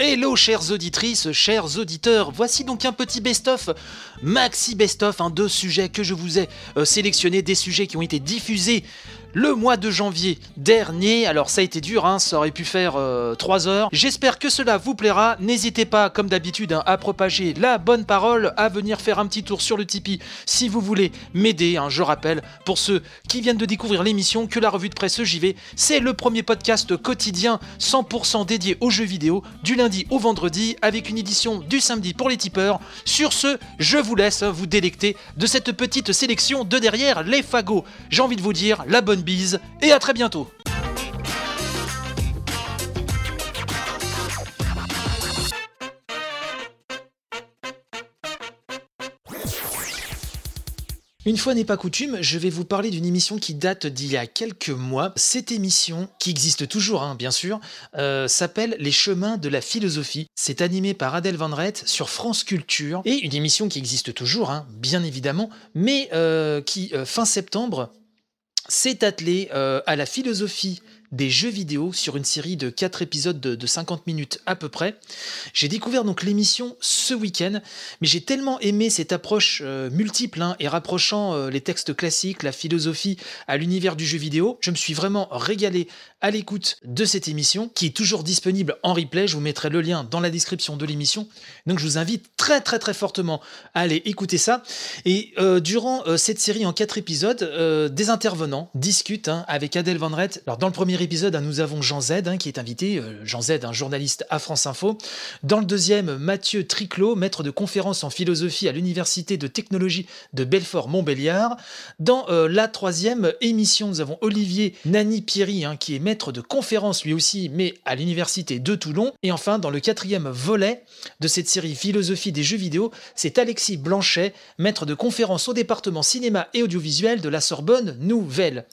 Hello chères auditrices, chers auditeurs, voici donc un petit best-of, maxi best-of, hein, deux sujets que je vous ai euh, sélectionnés, des sujets qui ont été diffusés le mois de janvier dernier. Alors ça a été dur, hein, ça aurait pu faire 3 euh, heures. J'espère que cela vous plaira. N'hésitez pas, comme d'habitude, hein, à propager la bonne parole, à venir faire un petit tour sur le Tipeee si vous voulez m'aider. Hein. je rappelle, pour ceux qui viennent de découvrir l'émission, que la revue de presse JV, c'est le premier podcast quotidien 100% dédié aux jeux vidéo, du lundi au vendredi, avec une édition du samedi pour les tipeurs. Sur ce, je vous laisse vous délecter de cette petite sélection de derrière les fagots. J'ai envie de vous dire la bonne bise et à très bientôt. Une fois n'est pas coutume, je vais vous parler d'une émission qui date d'il y a quelques mois. Cette émission, qui existe toujours, hein, bien sûr, euh, s'appelle Les chemins de la philosophie. C'est animé par Adèle Van Rett sur France Culture. Et une émission qui existe toujours, hein, bien évidemment, mais euh, qui, euh, fin septembre, s'est attelé euh, à la philosophie des jeux vidéo sur une série de 4 épisodes de, 50 minutes à peu près. J'ai découvert donc l'émission ce week-end, mais j'ai tellement aimé cette approche euh, multiple hein, et rapprochant euh, les textes classiques, la philosophie à l'univers du jeu vidéo. Je me suis vraiment régalé à l'écoute de cette émission qui est toujours disponible en replay. Je vous mettrai le lien dans la description de l'émission. Donc je vous invite très très très fortement à aller écouter ça. Et euh, durant cette série en 4 épisodes, des intervenants discutent hein, avec Adèle Van Rett. Alors dans le premier épisode, hein, nous avons Jean Z hein, qui est invité, euh, Jean Z, un journaliste à France Info. Dans le deuxième, Mathieu Triclot, maître de conférence en philosophie à l'Université de technologie de Belfort-Montbéliard. Dans euh, la troisième émission, nous avons Olivier Nani-Pierry, qui est maître de conférence lui aussi, mais à l'Université de Toulon. Et enfin, dans le quatrième volet de cette série Philosophie des jeux vidéo, c'est Alexis Blanchet, maître de conférence au département cinéma et audiovisuel de la Sorbonne Nouvelle.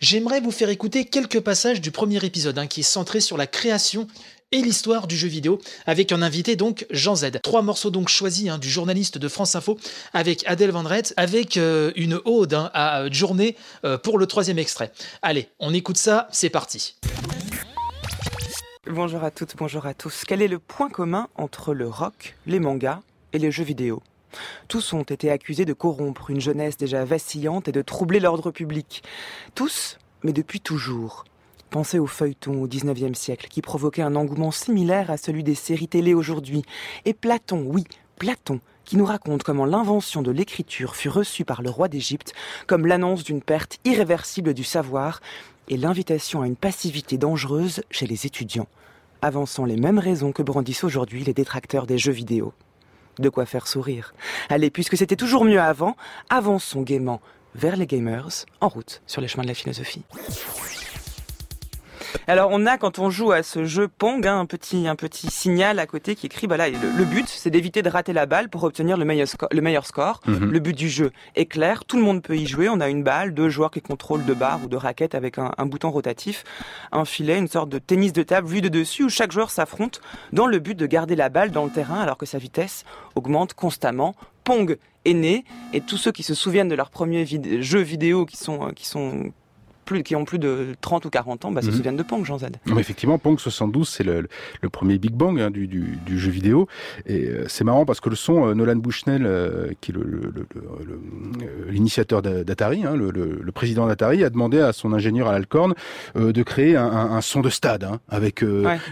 J'aimerais vous faire écouter quelques passages du premier épisode hein, qui est centré sur la création et l'histoire du jeu vidéo, avec un invité donc Jean Z. Trois morceaux donc choisis hein, du journaliste de France Info avec Adèle Van avec euh, une ode hein, à euh, Journée euh, pour le troisième extrait. Allez, on écoute ça, c'est parti. Bonjour à toutes, bonjour à tous. Quel est le point commun entre le rock, les mangas et les jeux vidéo? Tous ont été accusés de corrompre une jeunesse déjà vacillante et de troubler l'ordre public. Tous, mais depuis toujours. Pensez au feuilleton au XIXe siècle, qui provoquait un engouement similaire à celui des séries télé aujourd'hui. Et Platon, oui, Platon, qui nous raconte comment l'invention de l'écriture fut reçue par le roi d'Égypte comme l'annonce d'une perte irréversible du savoir et l'invitation à une passivité dangereuse chez les étudiants, avançant les mêmes raisons que brandissent aujourd'hui les détracteurs des jeux vidéo de quoi faire sourire. Allez, puisque c'était toujours mieux avant, avançons gaiement vers les gamers, en route sur les chemins de la philosophie. Alors on a quand on joue à ce jeu Pong hein, un petit un petit signal à côté qui écrit voilà le, but c'est d'éviter de rater la balle pour obtenir le meilleur, le meilleur score. Mhm. Le but du jeu est clair, tout le monde peut y jouer. On a une balle, deux joueurs qui contrôlent deux barres ou deux raquettes avec un, bouton rotatif, un filet, une sorte de tennis de table vu de dessus où chaque joueur s'affronte dans le but de garder la balle dans le terrain alors que sa vitesse augmente constamment. Pong est né et tous ceux qui se souviennent de leurs premiers jeux vidéo qui sont qui sont qui ont plus de 30 ou 40 ans bah, se mhm. souviennent de Pong, Jean Z. effectivement, Pong 72, c'est le, premier Big Bang hein, du, du, jeu vidéo. Et euh, c'est marrant parce que le son, euh, Nolan Bushnell, euh, qui est l'initiateur d'Atari, hein, le, président d'Atari, a demandé à son ingénieur à l'Alcorn de créer un, son de stade hein, avec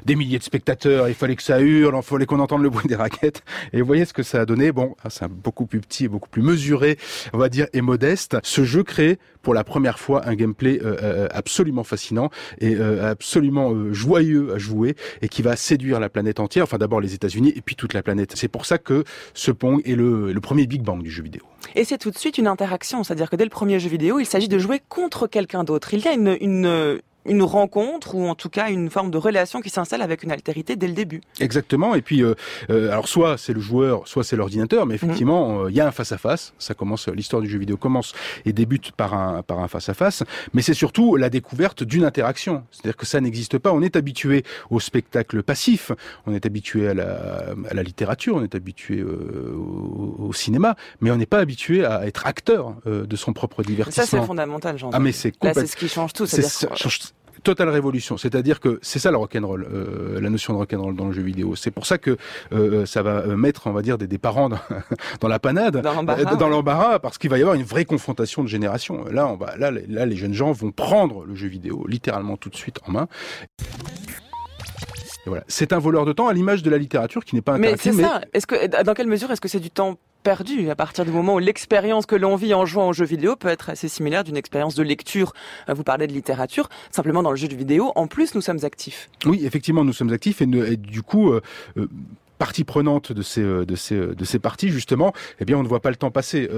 des milliers de spectateurs. Il fallait que ça hurle, il fallait qu'on entende le bruit des raquettes. Et vous voyez ce que ça a donné. Bon, ah, c'est beaucoup plus petit et beaucoup plus mesuré, on va dire, et modeste. Ce jeu crée pour la première fois un gameplay absolument fascinant et euh, absolument joyeux à jouer et qui va séduire la planète entière, enfin d'abord les États-Unis et puis toute la planète. C'est pour ça que ce Pong est le, premier Big Bang du jeu vidéo. Et c'est tout de suite une interaction, c'est-à-dire que dès le premier jeu vidéo, il s'agit de jouer contre quelqu'un d'autre. Il y a une, une rencontre ou en tout cas une forme de relation qui s'installe avec une altérité dès le début. Exactement. Et puis, euh, euh, alors soit c'est le joueur, soit c'est l'ordinateur, mais effectivement, mhm. euh, il y a un face à face. Ça commence, l'histoire du jeu vidéo commence et débute par un par un face à face. Mais c'est surtout la découverte d'une interaction. C'est-à-dire que ça n'existe pas. On est habitué au spectacle passif. On est habitué à la, à la littérature. On est habitué au, cinéma, mais on n'est pas habitué à être acteur de son propre divertissement. Ça c'est fondamental, Jean. Ah mais c'est Là c'est ce qui change tout. C'est totale révolution. C'est-à-dire que c'est ça le rock'n'roll, euh, la notion de rock'n'roll dans le jeu vidéo. C'est pour ça que euh, ça va mettre, on va dire, des, parents dans, la panade, dans l'embarras, parce qu'il va y avoir une vraie confrontation de génération. Là, on va, là, là, les jeunes gens vont prendre le jeu vidéo littéralement tout de suite en main. Voilà. C'est un voleur de temps à l'image de la littérature qui n'est pas interactive. Mais c'est ça. Est-ce que, dans quelle mesure est-ce que c'est du temps perdu à partir du moment où l'expérience que l'on vit en jouant au jeu vidéo peut être assez similaire d'une expérience de lecture? Euh, vous parlez de littérature, simplement dans le jeu vidéo, en plus nous sommes actifs. Oui, effectivement, nous sommes actifs et, du coup, euh, euh, partie prenante de ces de ces de ces parties justement, eh bien on ne voit pas le temps passer.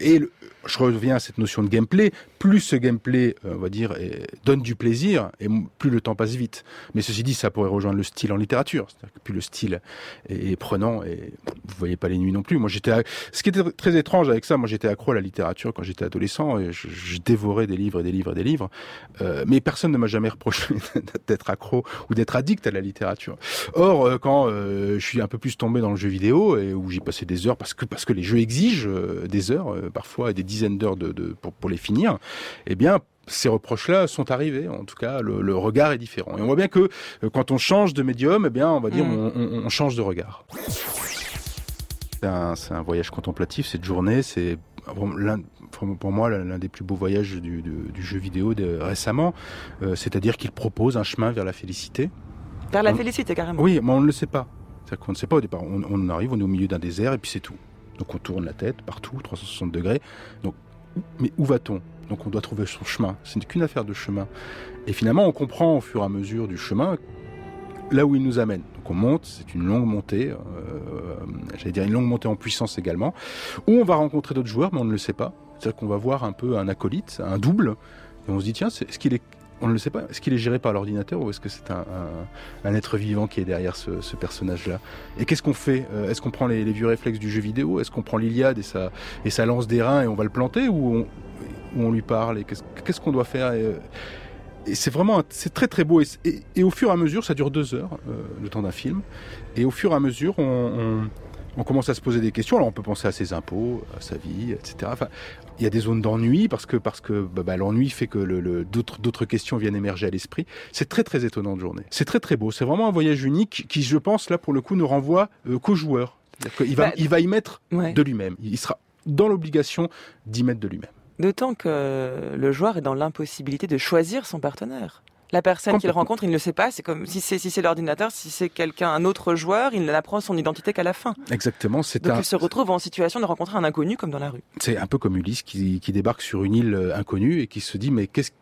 et je reviens à cette notion de gameplay. Plus ce gameplay, on va dire, donne du plaisir, et plus le temps passe vite. Mais ceci dit, ça pourrait rejoindre le style en littérature. C'est-à-dire que plus le style est, prenant, et vous voyez pas les nuits non plus. Moi, j'étais, ce qui était très étrange avec ça, moi, j'étais accro à la littérature quand j'étais adolescent, et je, dévorais des livres et des livres et des livres. Euh, mais personne ne m'a jamais reproché d'être accro ou d'être addict à la littérature. Or, euh, quand euh, je suis un peu plus tombé dans le jeu vidéo et où j'y passais des heures parce que parce que les jeux exigent des heures, parfois et des dizaines d'heures de, pour, pour les finir, eh bien, ces reproches-là sont arrivés. En tout cas, le, regard est différent. Et on voit bien que euh, quand on change de médium, eh bien, on va dire, mm. on, change de regard. C'est un, voyage contemplatif. Cette journée, c'est pour moi l'un des plus beaux voyages du, jeu vidéo de, récemment. Euh, c'est-à-dire qu'il propose un chemin vers la félicité. Vers la félicité, carrément. Oui, mais on ne le sait pas. Qu'on ne sait pas au départ. On, on arrive, on est au milieu d'un désert et puis c'est tout. Donc on tourne la tête partout, 360 degrés. Donc mais où va-t-on? Donc on doit trouver son chemin. Ce n'est qu'une affaire de chemin. Et finalement, on comprend au fur et à mesure du chemin là où il nous amène. Donc on monte, c'est une longue montée, euh, j'allais dire une longue montée en puissance également, où on va rencontrer d'autres joueurs, mais on ne le sait pas. C'est-à-dire qu'on va voir un peu un acolyte, un double, et on se dit tiens, est-ce qu'il est on ne le sait pas. Est-ce qu'il est géré par l'ordinateur ou est-ce que c'est un, être vivant qui est derrière ce, personnage-là? Et qu'est-ce qu'on fait? Euh, Est-ce qu'on prend les, vieux réflexes du jeu vidéo? Est-ce qu'on prend l'Iliade et ça, et ça lance des reins et on va le planter ou on, lui parle Et qu'est-ce qu'on doit faire? Euh, c'est vraiment très très beau et, au fur et à mesure ça dure deux heures euh, le temps d'un film et au fur et à mesure on, commence à se poser des questions. Alors on peut penser à ses impôts, à sa vie, etc. il y a des zones d'ennui parce que parce que bah, bah, l'ennui fait que le, d'autres d'autres questions viennent émerger à l'esprit. C'est très très étonnant de journée. C'est très très beau. C'est vraiment un voyage unique qui, je pense, là pour le coup, ne renvoie euh, qu'au joueur. Il va, bah, il va y mettre de lui-même. Il sera dans l'obligation d'y mettre de lui-même. D'autant que le joueur est dans l'impossibilité de choisir son partenaire. La personne qu'il rencontre, il ne le sait pas. C'est comme si c'est si c'est l'ordinateur, si c'est quelqu'un, un autre joueur, il n'apprend son identité qu'à la fin. Exactement. C'est Donc il se retrouve en situation de rencontrer un inconnu comme dans la rue. C'est un peu comme Ulysse qui, qui débarque sur une île euh, inconnue et qui se dit mais qu'est-ce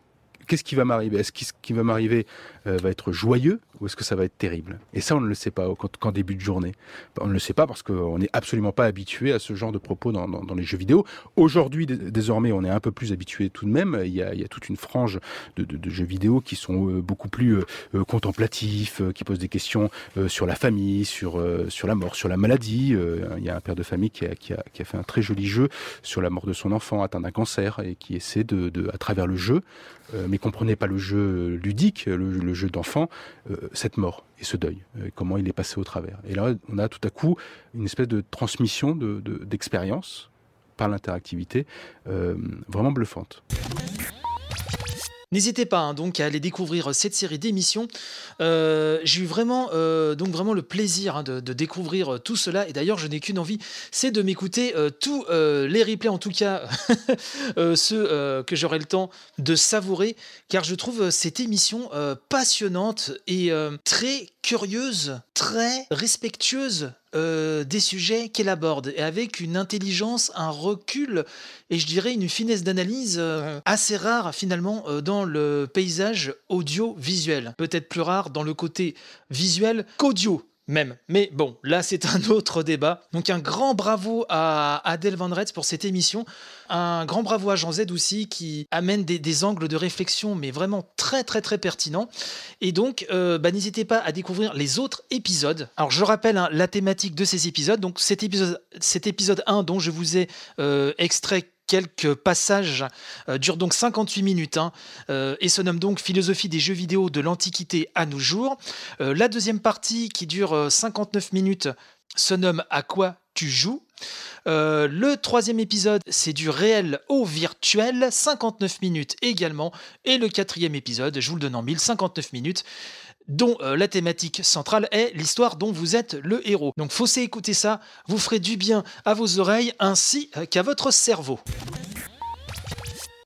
qu'est-ce qui va m'arriver? Est-ce ce qui va m'arriver euh, va être joyeux ou est-ce que ça va être terrible? Et ça, on ne le sait pas quand, début de journée. On ne le sait pas parce qu'on n'est absolument pas habitué à ce genre de propos dans, les jeux vidéo. Aujourd'hui, désormais, on est un peu plus habitué tout de même. Il y a, toute une frange de, jeux vidéo qui sont euh, beaucoup plus euh, contemplatifs, qui posent des questions sur la famille, sur, sur la mort, sur la maladie. il y a un père de famille qui a, qui, a, fait un très joli jeu sur la mort de son enfant atteint d'un cancer et qui essaie de, à travers le jeu, mais comprenez pas le jeu ludique, le, jeu d'enfant, euh, cette mort et ce deuil, euh, comment il est passé au travers. Et là, on a tout à coup une espèce de transmission d'expérience de, par l'interactivité euh, vraiment bluffante. N'hésitez pas hein, donc à aller découvrir cette série d'émissions. Euh, j'ai eu vraiment, euh, donc vraiment le plaisir hein, de, découvrir euh, tout cela. Et d'ailleurs, je n'ai qu'une envie, c'est de m'écouter tous les replays, en tout cas ceux que j'aurai le temps de savourer, car je trouve cette émission passionnante et très curieuse, très respectueuse euh, des sujets qu'elle aborde et avec une intelligence, un recul et je dirais une finesse d'analyse euh, assez rare finalement euh, dans le paysage audiovisuel. Peut-être plus rare dans le côté visuel qu'audio même. Mais bon, là c'est un autre débat. Donc un grand bravo à Adèle Van Retz pour cette émission. Un grand bravo à Jean Z aussi qui amène des, angles de réflexion mais vraiment très très très pertinents. Et donc euh, bah, n'hésitez pas à découvrir les autres épisodes. Alors je rappelle hein, la thématique de ces épisodes. Donc cet épisode, cet épisode 1 dont je vous ai euh, extrait quelques passages, euh, durent donc 58 minutes hein, euh, et se nomme donc Philosophie des jeux vidéo de l'Antiquité à nos jours. Euh, la deuxième partie qui dure 59 minutes se nomme À quoi tu joues? Euh, le troisième épisode, c'est du réel au virtuel, 59 minutes également. Et le quatrième épisode, je vous le donne en 1059 minutes, dont euh, la thématique centrale est l'histoire dont vous êtes le héros. Donc fossez écouter ça, vous ferez du bien à vos oreilles ainsi qu'à votre cerveau.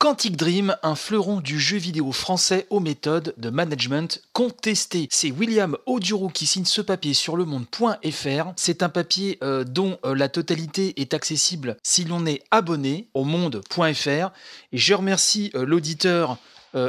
Quantic Dream, un fleuron du jeu vidéo français aux méthodes de management contestées. C'est William Oduro qui signe ce papier sur le monde.fr. C'est un papier euh, dont euh, la totalité est accessible si l'on est abonné au monde.fr. Et je remercie euh, l'auditeur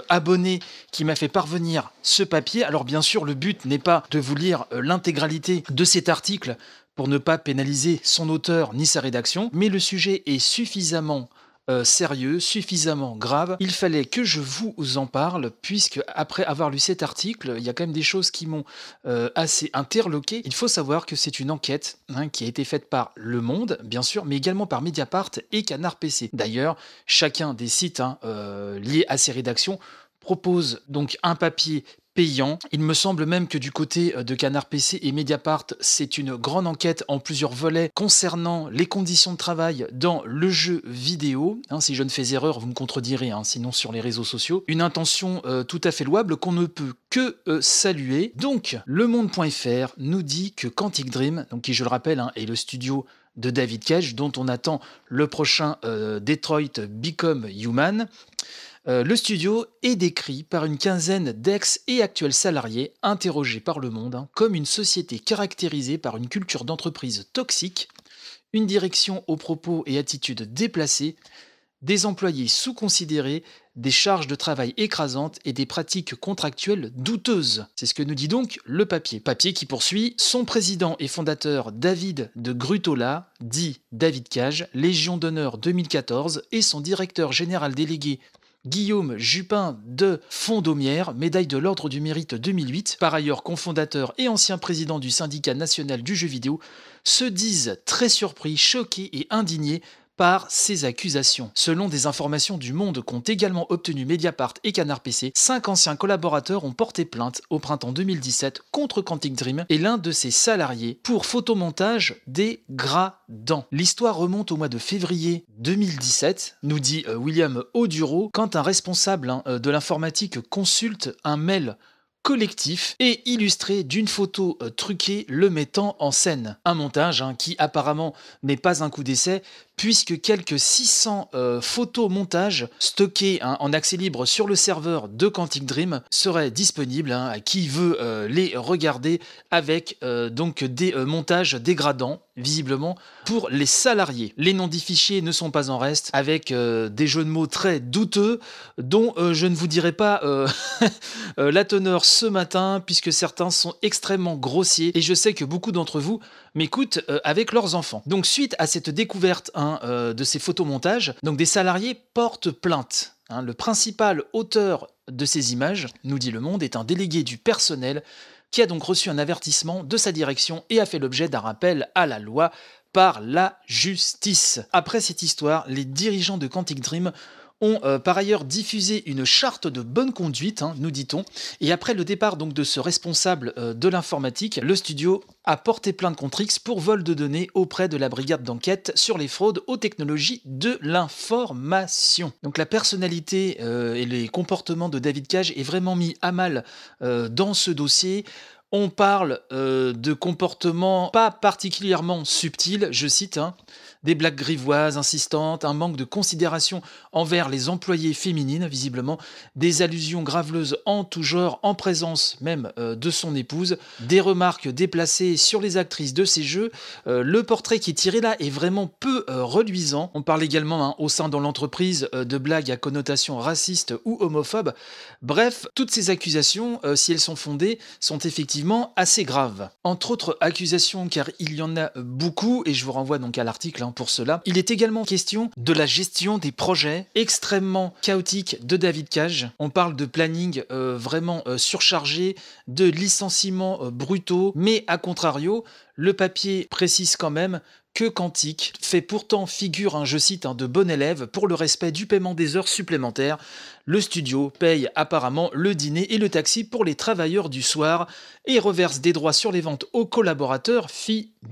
abonné qui m'a fait parvenir ce papier. Alors bien sûr, le but n'est pas de vous lire l'intégralité de cet article pour ne pas pénaliser son auteur ni sa rédaction, mais le sujet est suffisamment euh, sérieux, suffisamment grave. Il fallait que je vous en parle, puisque après avoir lu cet article, il y a quand même des choses qui m'ont euh, assez interloqué. Il faut savoir que c'est une enquête hein, qui a été faite par Le Monde, bien sûr, mais également par Mediapart et Canard PC. D'ailleurs, chacun des sites hein, euh, liés à ces rédactions propose donc un papier Il me semble même que du côté euh, de Canard PC et Mediapart, c'est une grande enquête en plusieurs volets concernant les conditions de travail dans le jeu vidéo. Hein, si je ne fais erreur, vous me contredirez, hein, sinon sur les réseaux sociaux. Une intention euh, tout à fait louable qu'on ne peut que euh, saluer. Donc, le monde.fr nous dit que Quantic Dream, donc qui je le rappelle hein, est le studio de David Cage, dont on attend le prochain Detroit Become Human, euh, le studio est décrit par une quinzaine d'ex et actuels salariés interrogés par le monde hein, comme une société caractérisée par une culture d'entreprise toxique, une direction aux propos et attitudes déplacées, des employés sous-considérés, des charges de travail écrasantes et des pratiques contractuelles douteuses. C'est ce que nous dit donc le papier. Papier qui poursuit son président et fondateur David de Grutola, dit David Cage, Légion d'honneur 2014, et son directeur général délégué Guillaume Jupin de Fondomière, médaille de l'Ordre du Mérite 2008, par ailleurs cofondateur et ancien président du syndicat national du jeu vidéo, se disent très surpris, choqués et indignés par ces accusations. Selon des informations du Monde qu'ont également obtenu Mediapart et Canard PC, cinq anciens collaborateurs ont porté plainte au printemps 2017 contre Quantic Dream et l'un de ses salariés pour photomontage des dents. L'histoire remonte au mois de février 2017, nous dit euh, William Oduro, quand un responsable hein, euh, de l'informatique consulte un mail collectif et illustré d'une photo euh, truquée le mettant en scène. Un montage hein, qui apparemment n'est pas un coup d'essai puisque quelques 600 euh, photomontages stockés hein, en accès libre sur le serveur de Quantic Dream seraient disponibles hein, à qui veut euh, les regarder avec donc des montages dégradants visiblement pour les salariés. Les noms des fichiers ne sont pas en reste avec des jeux de mots très douteux dont je ne vous dirai pas la teneur ce matin, puisque certains sont extrêmement grossiers, et je sais que beaucoup d'entre vous m'écoutent euh, avec leurs enfants. Donc suite à cette découverte hein, euh, de ces photomontages, donc des salariés portent plainte. Hein. le principal auteur de ces images, nous dit Le Monde, est un délégué du personnel qui a donc reçu un avertissement de sa direction et a fait l'objet d'un rappel à la loi par la justice. Après cette histoire, les dirigeants de Quantic Dream ont euh, par ailleurs diffusé une charte de bonne conduite, hein, nous dit-on. Et après le départ donc de ce responsable euh, de l'informatique, le studio a porté plainte contre X pour vol de données auprès de la brigade d'enquête sur les fraudes aux technologies de l'information. Donc la personnalité euh, et les comportements de David Cage est vraiment mis à mal dans ce dossier. On parle de comportements pas particulièrement subtils, je cite, hein, des blagues grivoises insistantes, un manque de considération envers les employées féminines, visiblement, des allusions graveleuses en tout genre, en présence même euh, de son épouse, des remarques déplacées sur les actrices de ces jeux. Euh, le portrait qui est tiré là est vraiment peu euh, reluisant. On parle également hein, au sein de l'entreprise de blagues à connotation raciste ou homophobe. Bref, toutes ces accusations, si elles sont fondées, sont effectivement assez graves. Entre autres accusations, car il y en a beaucoup, et je vous renvoie donc à l'article hein, pour cela. Il est également question de la gestion des projets extrêmement chaotiques de David Cage. On parle de planning euh, vraiment euh, surchargé, de licenciements euh, brutaux, mais à contrario, le papier précise quand même que Quantique fait pourtant figure, un je cite, de bon élève pour le respect du paiement des heures supplémentaires. Le studio paye apparemment le dîner et le taxi pour les travailleurs du soir et reverse des droits sur les ventes aux collaborateurs,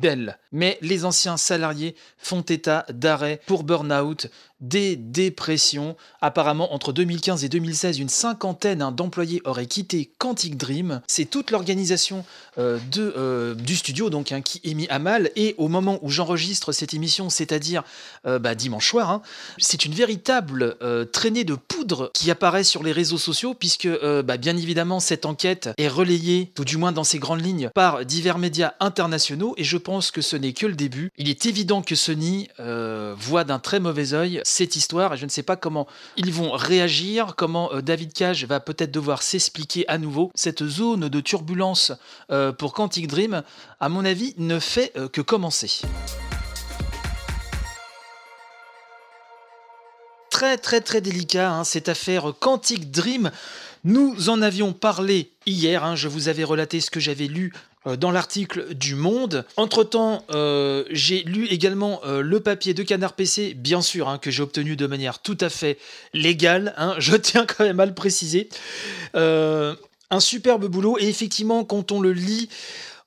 d'elle. Mais les anciens salariés font état d'arrêt pour burn-out, des dépressions. Apparemment, entre 2015 et 2016, une cinquantaine hein, d'employés auraient quitté Quantic Dream. C'est toute l'organisation euh, euh, du studio donc hein, qui est mis à mal. Et au moment où j'enregistre cette émission, c'est-à-dire euh, bah, dimanche soir, hein, c'est une véritable traînée de poudre qui apparaît sur les réseaux sociaux, puisque bah, bien évidemment cette enquête est relayée, tout du moins dans ses grandes lignes, par divers médias internationaux. Et je pense que ce n'est que le début. Il est évident que Sony voit d'un très mauvais œil cette histoire et je ne sais pas comment ils vont réagir, comment euh, David Cage va peut-être devoir s'expliquer à nouveau. Cette zone de turbulence euh, pour Quantic Dream, à mon avis, ne fait euh, que commencer. Très très très délicat hein, cette affaire Quantic Dream. Nous en avions parlé hier, hein, je vous avais relaté ce que j'avais lu dans l'article du Monde. Entre-temps, euh, j'ai lu également euh, le papier de Canard PC, bien sûr, hein, que j'ai obtenu de manière tout à fait légale, hein, je tiens quand même à le préciser. un superbe boulot, et effectivement, quand on le lit,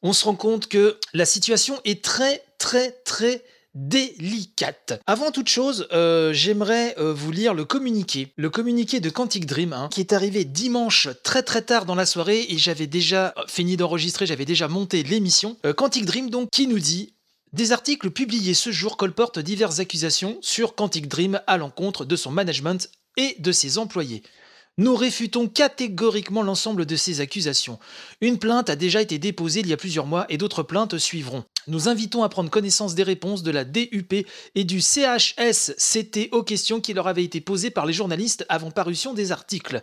on se rend compte que la situation est très, très, très délicate. Avant toute chose, euh, j'aimerais euh, vous lire le communiqué, le communiqué de Quantic Dream, hein, qui est arrivé dimanche très très tard dans la soirée et j'avais déjà euh, fini d'enregistrer, j'avais déjà monté l'émission. Quantic Dream donc qui nous dit des articles publiés ce jour colportent diverses accusations sur Quantic Dream à l'encontre de son management et de ses employés. Nous réfutons catégoriquement l'ensemble de ces accusations. Une plainte a déjà été déposée il y a plusieurs mois et d'autres plaintes suivront. Nous invitons à prendre connaissance des réponses de la DUP et du CHSCT aux questions qui leur avaient été posées par les journalistes avant parution des articles.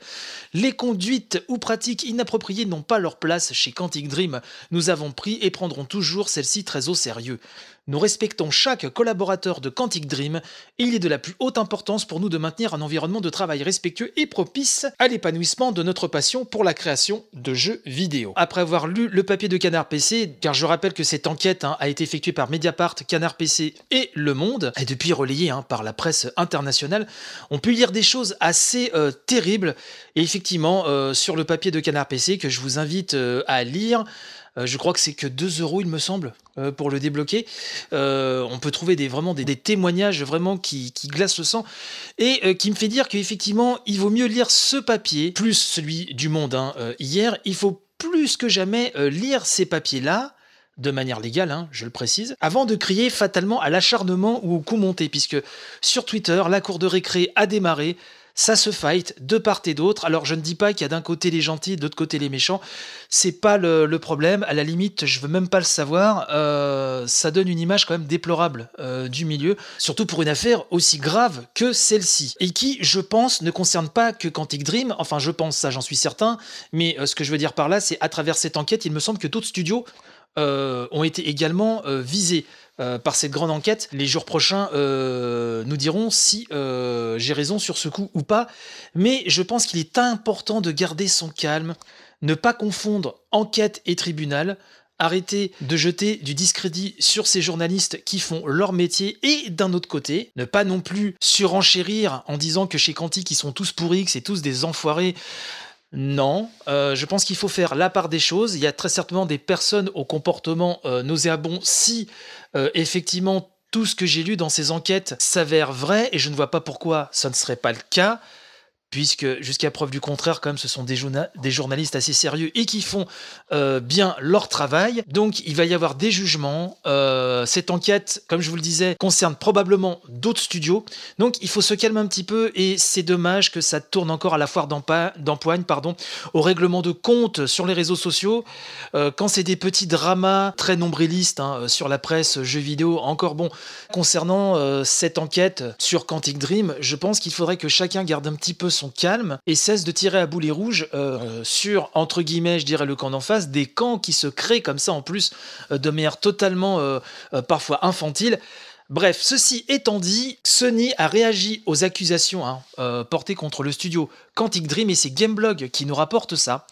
Les conduites ou pratiques inappropriées n'ont pas leur place chez Quantic Dream. Nous avons pris et prendrons toujours celles-ci très au sérieux. Nous respectons chaque collaborateur de Quantic Dream et il est de la plus haute importance pour nous de maintenir un environnement de travail respectueux et propice à l'épanouissement de notre passion pour la création de jeux vidéo. Après avoir lu le papier de Canard PC, car je rappelle que cette enquête hein, a été effectuée par Mediapart, Canard PC et Le Monde, et depuis relayée hein, par la presse internationale, on peut lire des choses assez euh, terribles. Et effectivement, euh, sur le papier de Canard PC que je vous invite euh, à lire, je crois que c'est que 2 euros, il me semble, euh, pour le débloquer. Euh, on peut trouver des, vraiment des, témoignages vraiment qui, glacent le sang et qui me fait dire qu'effectivement, il vaut mieux lire ce papier, plus celui du Monde hein, hier. Il faut plus que jamais lire ces papiers-là de manière légale, hein, je le précise, avant de crier fatalement à l'acharnement ou au coup monté, puisque sur Twitter, la cour de récré a démarré, ça se fight de part et d'autre. Alors je ne dis pas qu'il y a d'un côté les gentils, de l'autre côté les méchants. C'est pas le, problème. À la limite, je veux même pas le savoir. Euh, ça donne une image quand même déplorable euh, du milieu, surtout pour une affaire aussi grave que celle-ci et qui, je pense, ne concerne pas que Quantic Dream. Enfin, je pense ça, j'en suis certain. Mais euh, ce que je veux dire par là, c'est à travers cette enquête, il me semble que d'autres studios ont été également visés. Euh, par cette grande enquête. Les jours prochains euh, nous dirons si euh, j'ai raison sur ce coup ou pas. Mais je pense qu'il est important de garder son calme, ne pas confondre enquête et tribunal. Arrêter de jeter du discrédit sur ces journalistes qui font leur métier et d'un autre côté, ne pas non plus surenchérir en disant que chez Quantique ils sont tous pourris, que c'est tous des enfoirés. Non, je pense qu'il faut faire la part des choses. Il y a très certainement des personnes au comportement nauséabond si euh, effectivement, tout ce que j'ai lu dans ces enquêtes s'avère vrai et je ne vois pas pourquoi ça ne serait pas le cas puisque jusqu'à preuve du contraire, quand ce sont des, des journalistes assez sérieux et qui font euh, bien leur travail. Donc, il va y avoir des jugements. Euh, cette enquête, comme je vous le disais, concerne probablement d'autres studios. Donc, il faut se calmer un petit peu et c'est dommage que ça tourne encore à la foire d'empoigne, pardon, au règlement de compte sur les réseaux sociaux. Euh, quand c'est des petits dramas très nombrilistes hein, sur la presse, jeux vidéo, encore bon. Concernant cette enquête sur Quantic Dream, je pense qu'il faudrait que chacun garde un petit peu son calme et cesse de tirer à boulet rouge euh, sur, entre guillemets, je dirais le camp d'en face, des camps qui se créent comme ça en plus euh, de manière totalement euh, parfois infantile. Bref, ceci étant dit, Sony a réagi aux accusations hein, euh, portées contre le studio Quantic Dream et c'est Gameblog qui nous rapporte ça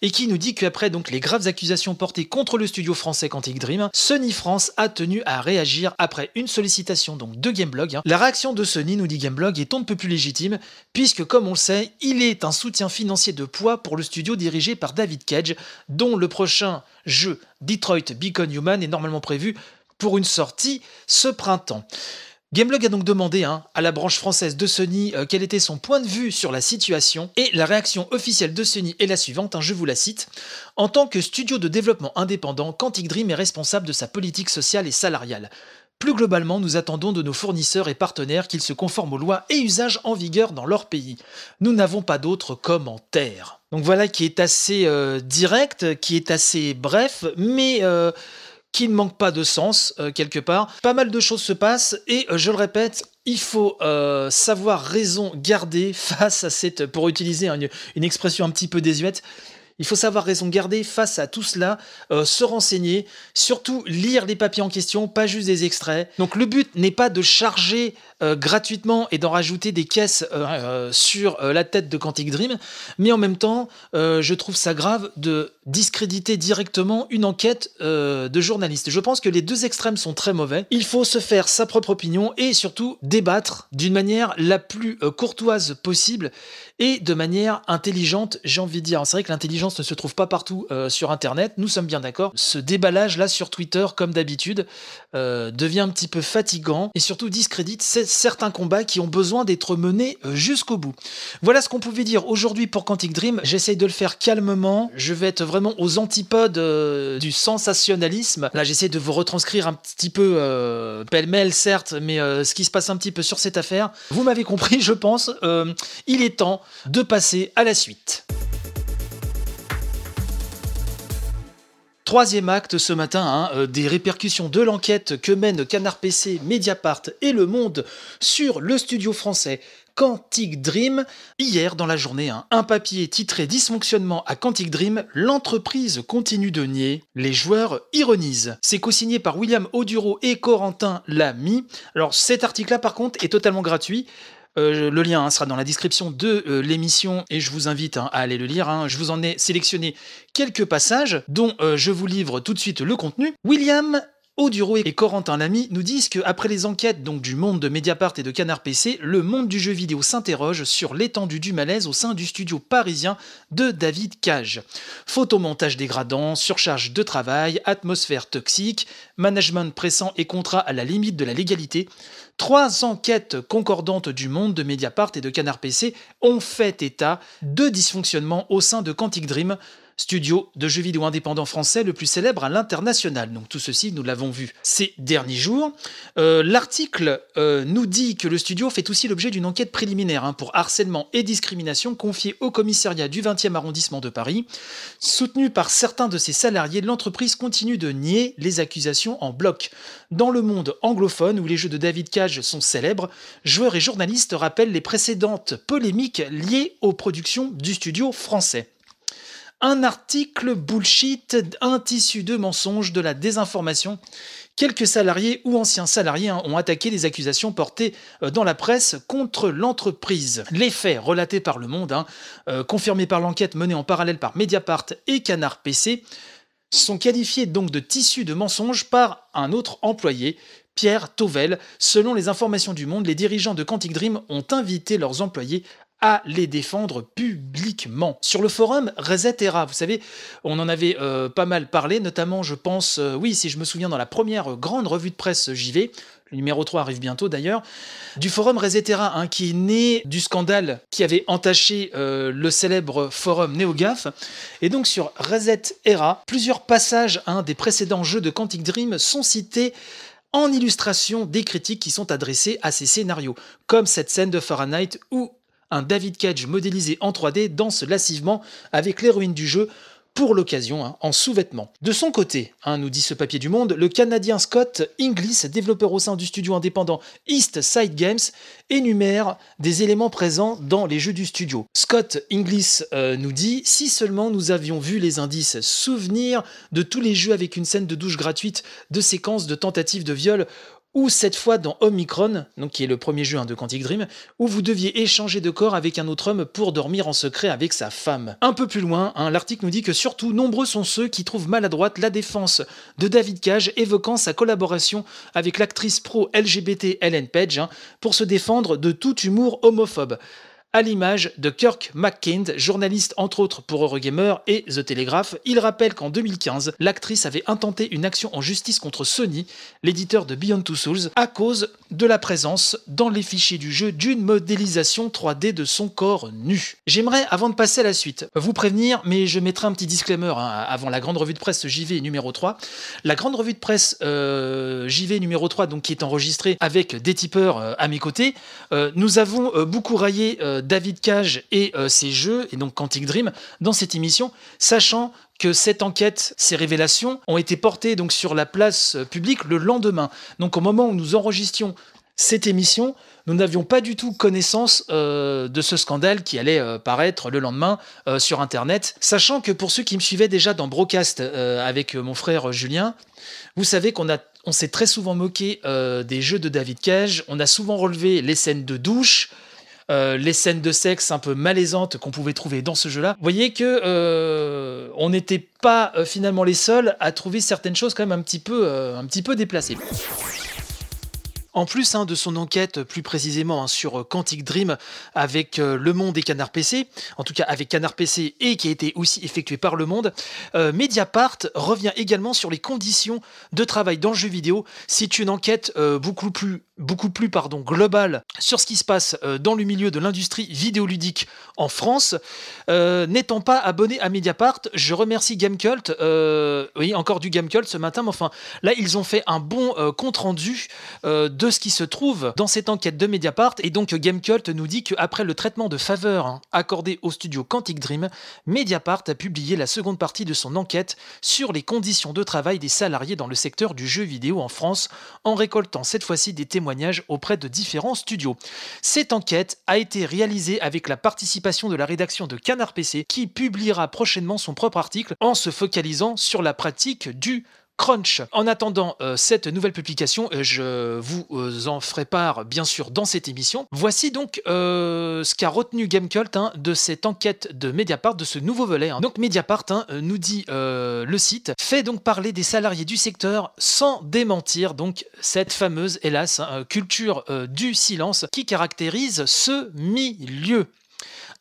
et qui nous dit qu'après les graves accusations portées contre le studio français Quantic Dream, Sony France a tenu à réagir après une sollicitation donc de Gameblog. Hein. La réaction de Sony, nous dit Gameblog, est on ne peut plus légitime puisque comme on le sait, il est un soutien financier de poids pour le studio dirigé par David Cage, dont le prochain jeu Detroit Beacon Human est normalement prévu pour une sortie ce printemps. Gameblog a donc demandé hein, à la branche française de Sony euh, quel était son point de vue sur la situation, et la réaction officielle de Sony est la suivante, hein, je vous la cite. En tant que studio de développement indépendant, Quantic Dream est responsable de sa politique sociale et salariale. Plus globalement, nous attendons de nos fournisseurs et partenaires qu'ils se conforment aux lois et usages en vigueur dans leur pays. Nous n'avons pas d'autres commentaires. Donc voilà qui est assez euh, direct, qui est assez bref, mais... Euh, qui ne manque pas de sens euh, quelque part. Pas mal de choses se passent et je le répète, il faut savoir raison garder face à cette, pour utiliser une, une expression un petit peu désuète, il faut savoir raison garder face à tout cela, euh, se renseigner, surtout lire les papiers en question, pas juste des extraits. Donc le but n'est pas de charger euh, gratuitement et d'en rajouter des caisses euh, sur la tête de Quantic Dream, mais en même temps, je trouve ça grave de discréditer directement une enquête de journaliste. Je pense que les deux extrêmes sont très mauvais. Il faut se faire sa propre opinion et surtout débattre d'une manière la plus courtoise possible et de manière intelligente, j'ai envie de dire. C'est vrai que l'intelligence ne se trouve pas partout euh, sur Internet, nous sommes bien d'accord. Ce déballage là sur Twitter, comme d'habitude, euh, devient un petit peu fatigant et surtout discrédite certains combats qui ont besoin d'être menés euh, jusqu'au bout. Voilà ce qu'on pouvait dire aujourd'hui pour Quantic Dream. J'essaye de le faire calmement. Je vais être vraiment aux antipodes du sensationnalisme. Là, j'essaie de vous retranscrire un petit peu pêle-mêle, certes, mais ce qui se passe un petit peu sur cette affaire. Vous m'avez compris, je pense. il est temps de passer à la suite. Troisième acte ce matin, hein, euh, des répercussions de l'enquête que mènent Canard PC, Mediapart et Le Monde sur le studio français Quantic Dream. Hier dans la journée, hein, un papier titré Dysfonctionnement à Quantic Dream, l'entreprise continue de nier, les joueurs ironisent. C'est co-signé par William Oduro et Corentin Lamy. Alors cet article-là par contre est totalement gratuit. Euh, le lien hein, sera dans la description de euh, l'émission et je vous invite hein, à aller le lire. Hein. Je vous en ai sélectionné quelques passages dont euh, je vous livre tout de suite le contenu. William Oduro et Corentin Lamy nous disent qu'après les enquêtes du monde de Mediapart et de Canard PC, le monde du jeu vidéo s'interroge sur l'étendue du malaise au sein du studio parisien de David Cage. Photomontage dégradant, surcharge de travail, atmosphère toxique, management pressant et contrat à la limite de la légalité. Trois enquêtes concordantes du monde de Mediapart et de Canard PC ont fait état de dysfonctionnements au sein de Quantic Dream, studio de jeux vidéo indépendant français le plus célèbre à l'international. Donc tout ceci, nous l'avons vu ces derniers jours. Euh, l'article euh, nous dit que le studio fait aussi l'objet d'une enquête préliminaire hein, pour harcèlement et discrimination confiée au commissariat du 20e arrondissement de Paris. Soutenu par certains de ses salariés, l'entreprise continue de nier les accusations en bloc. Dans le monde anglophone, où les jeux de David Cage sont célèbres, joueurs et journalistes rappellent les précédentes polémiques liées aux productions du studio français. Un article bullshit, un tissu de mensonges, de la désinformation. Quelques salariés ou anciens salariés hein, ont attaqué les accusations portées euh, dans la presse contre l'entreprise. Les faits relatés par Le Monde, hein, euh, confirmés par l'enquête menée en parallèle par Mediapart et Canard PC, sont qualifiés donc de tissus de mensonges par un autre employé, Pierre Tovel. Selon les informations du Monde, les dirigeants de Quantic Dream ont invité leurs employés à les défendre publiquement. Sur le forum Resetera, vous savez, on en avait euh, pas mal parlé, notamment, je pense, euh, oui, si je me souviens, dans la première grande revue de presse JV, le numéro 3 arrive bientôt d'ailleurs, du forum Resetera, hein, qui est né du scandale qui avait entaché euh, le célèbre forum NeoGAF. Et donc sur Resetera, plusieurs passages hein, des précédents jeux de Quantic Dream sont cités en illustration des critiques qui sont adressées à ces scénarios, comme cette scène de Fahrenheit où un David Cage modélisé en 3D danse lassivement avec l'héroïne du jeu pour l'occasion, hein, en sous-vêtements. De son côté, hein, nous dit ce papier du Monde, le Canadien Scott Inglis, développeur au sein du studio indépendant East Side Games, énumère des éléments présents dans les jeux du studio. Scott Inglis euh, nous dit Si seulement nous avions vu les indices, souvenir de tous les jeux avec une scène de douche gratuite, de séquences de tentatives de viol ou cette fois dans Omicron, donc qui est le premier jeu hein, de Quantic Dream, où vous deviez échanger de corps avec un autre homme pour dormir en secret avec sa femme. Un peu plus loin, hein, l'article nous dit que surtout nombreux sont ceux qui trouvent maladroite la défense de David Cage évoquant sa collaboration avec l'actrice pro LGBT Ellen Page hein, pour se défendre de tout humour homophobe. À l'image de Kirk McKind, journaliste entre autres pour Eurogamer et The Telegraph. Il rappelle qu'en 2015, l'actrice avait intenté une action en justice contre Sony, l'éditeur de Beyond Two Souls, à cause de la présence dans les fichiers du jeu d'une modélisation 3D de son corps nu. J'aimerais, avant de passer à la suite, vous prévenir, mais je mettrai un petit disclaimer hein, avant la grande revue de presse JV numéro 3. La grande revue de presse euh, JV numéro 3, donc qui est enregistrée avec des tipeurs euh, à mes côtés, euh, nous avons beaucoup raillé David Cage et ses jeux, et donc Quantic Dream, dans cette émission, sachant que cette enquête, ces révélations ont été portées donc sur la place publique le lendemain. Donc au moment où nous enregistrions cette émission, nous n'avions pas du tout connaissance euh, de ce scandale qui allait euh, paraître le lendemain euh, sur Internet, sachant que pour ceux qui me suivaient déjà dans Brocast avec mon frère Julien, vous savez qu'on a on s'est très souvent moqué des jeux de David Cage, on a souvent relevé les scènes de douche, euh, les scènes de sexe un peu malaisantes qu'on pouvait trouver dans ce jeu-là, vous voyez que euh, on n'était pas euh, finalement les seuls à trouver certaines choses quand même un petit peu, un petit peu déplacées. En plus hein, de son enquête plus précisément hein, sur Quantic Dream avec Le Monde et Canard PC, en tout cas avec Canard PC et qui a été aussi effectué par Le Monde, Mediapart revient également sur les conditions de travail dans le jeu vidéo. C'est une enquête beaucoup plus, beaucoup plus pardon, globale sur ce qui se passe dans le milieu de l'industrie vidéoludique en France. N'étant pas abonné à Mediapart, je remercie Gamecult. oui, encore du Gamecult ce matin, mais enfin là ils ont fait un bon compte rendu de ce qui se trouve dans cette enquête de Mediapart. Et donc Gamecult nous dit qu'après le traitement de faveur hein, accordé au studio Quantic Dream, Mediapart a publié la seconde partie de son enquête sur les conditions de travail des salariés dans le secteur du jeu vidéo en France, en récoltant cette fois-ci des témoignages auprès de différents studios. Cette enquête a été réalisée avec la participation de la rédaction de Canard PC, qui publiera prochainement son propre article en se focalisant sur la pratique du Crunch. En attendant euh, cette nouvelle publication, euh, je vous euh, en ferai part bien sûr dans cette émission. Voici donc ce qu'a retenu Gamecult hein, de cette enquête de Mediapart, de ce nouveau volet. Hein. Donc Mediapart hein, nous dit le site fait donc parler des salariés du secteur sans démentir donc cette fameuse, hélas, culture du silence qui caractérise ce milieu.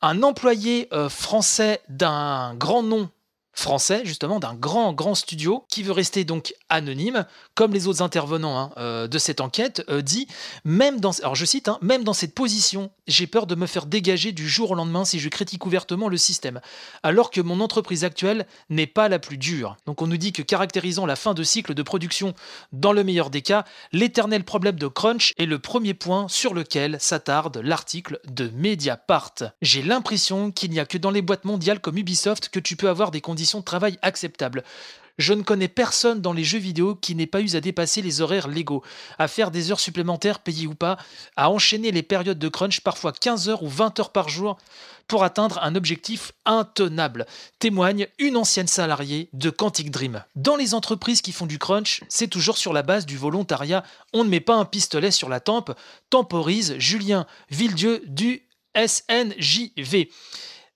Un employé français d'un grand nom français, justement, d'un grand, grand studio qui veut rester donc anonyme, comme les autres intervenants hein, euh, de cette enquête, euh, dit même dans, alors je cite, hein, même dans cette position, j'ai peur de me faire dégager du jour au lendemain si je critique ouvertement le système, alors que mon entreprise actuelle n'est pas la plus dure. Donc on nous dit que caractérisant la fin de cycle de production dans le meilleur des cas, l'éternel problème de crunch est le premier point sur lequel s'attarde l'article de Mediapart. J'ai l'impression qu'il n'y a que dans les boîtes mondiales comme Ubisoft que tu peux avoir des conditions de travail acceptables. Je ne connais personne dans les jeux vidéo qui n'ait pas eu à dépasser les horaires légaux, à faire des heures supplémentaires payées ou pas, à enchaîner les périodes de crunch parfois 15 heures ou 20 heures par jour pour atteindre un objectif intenable, témoigne une ancienne salariée de Quantic Dream. Dans les entreprises qui font du crunch, c'est toujours sur la base du volontariat, on ne met pas un pistolet sur la tempe, temporise Julien Villedieu du SNJV.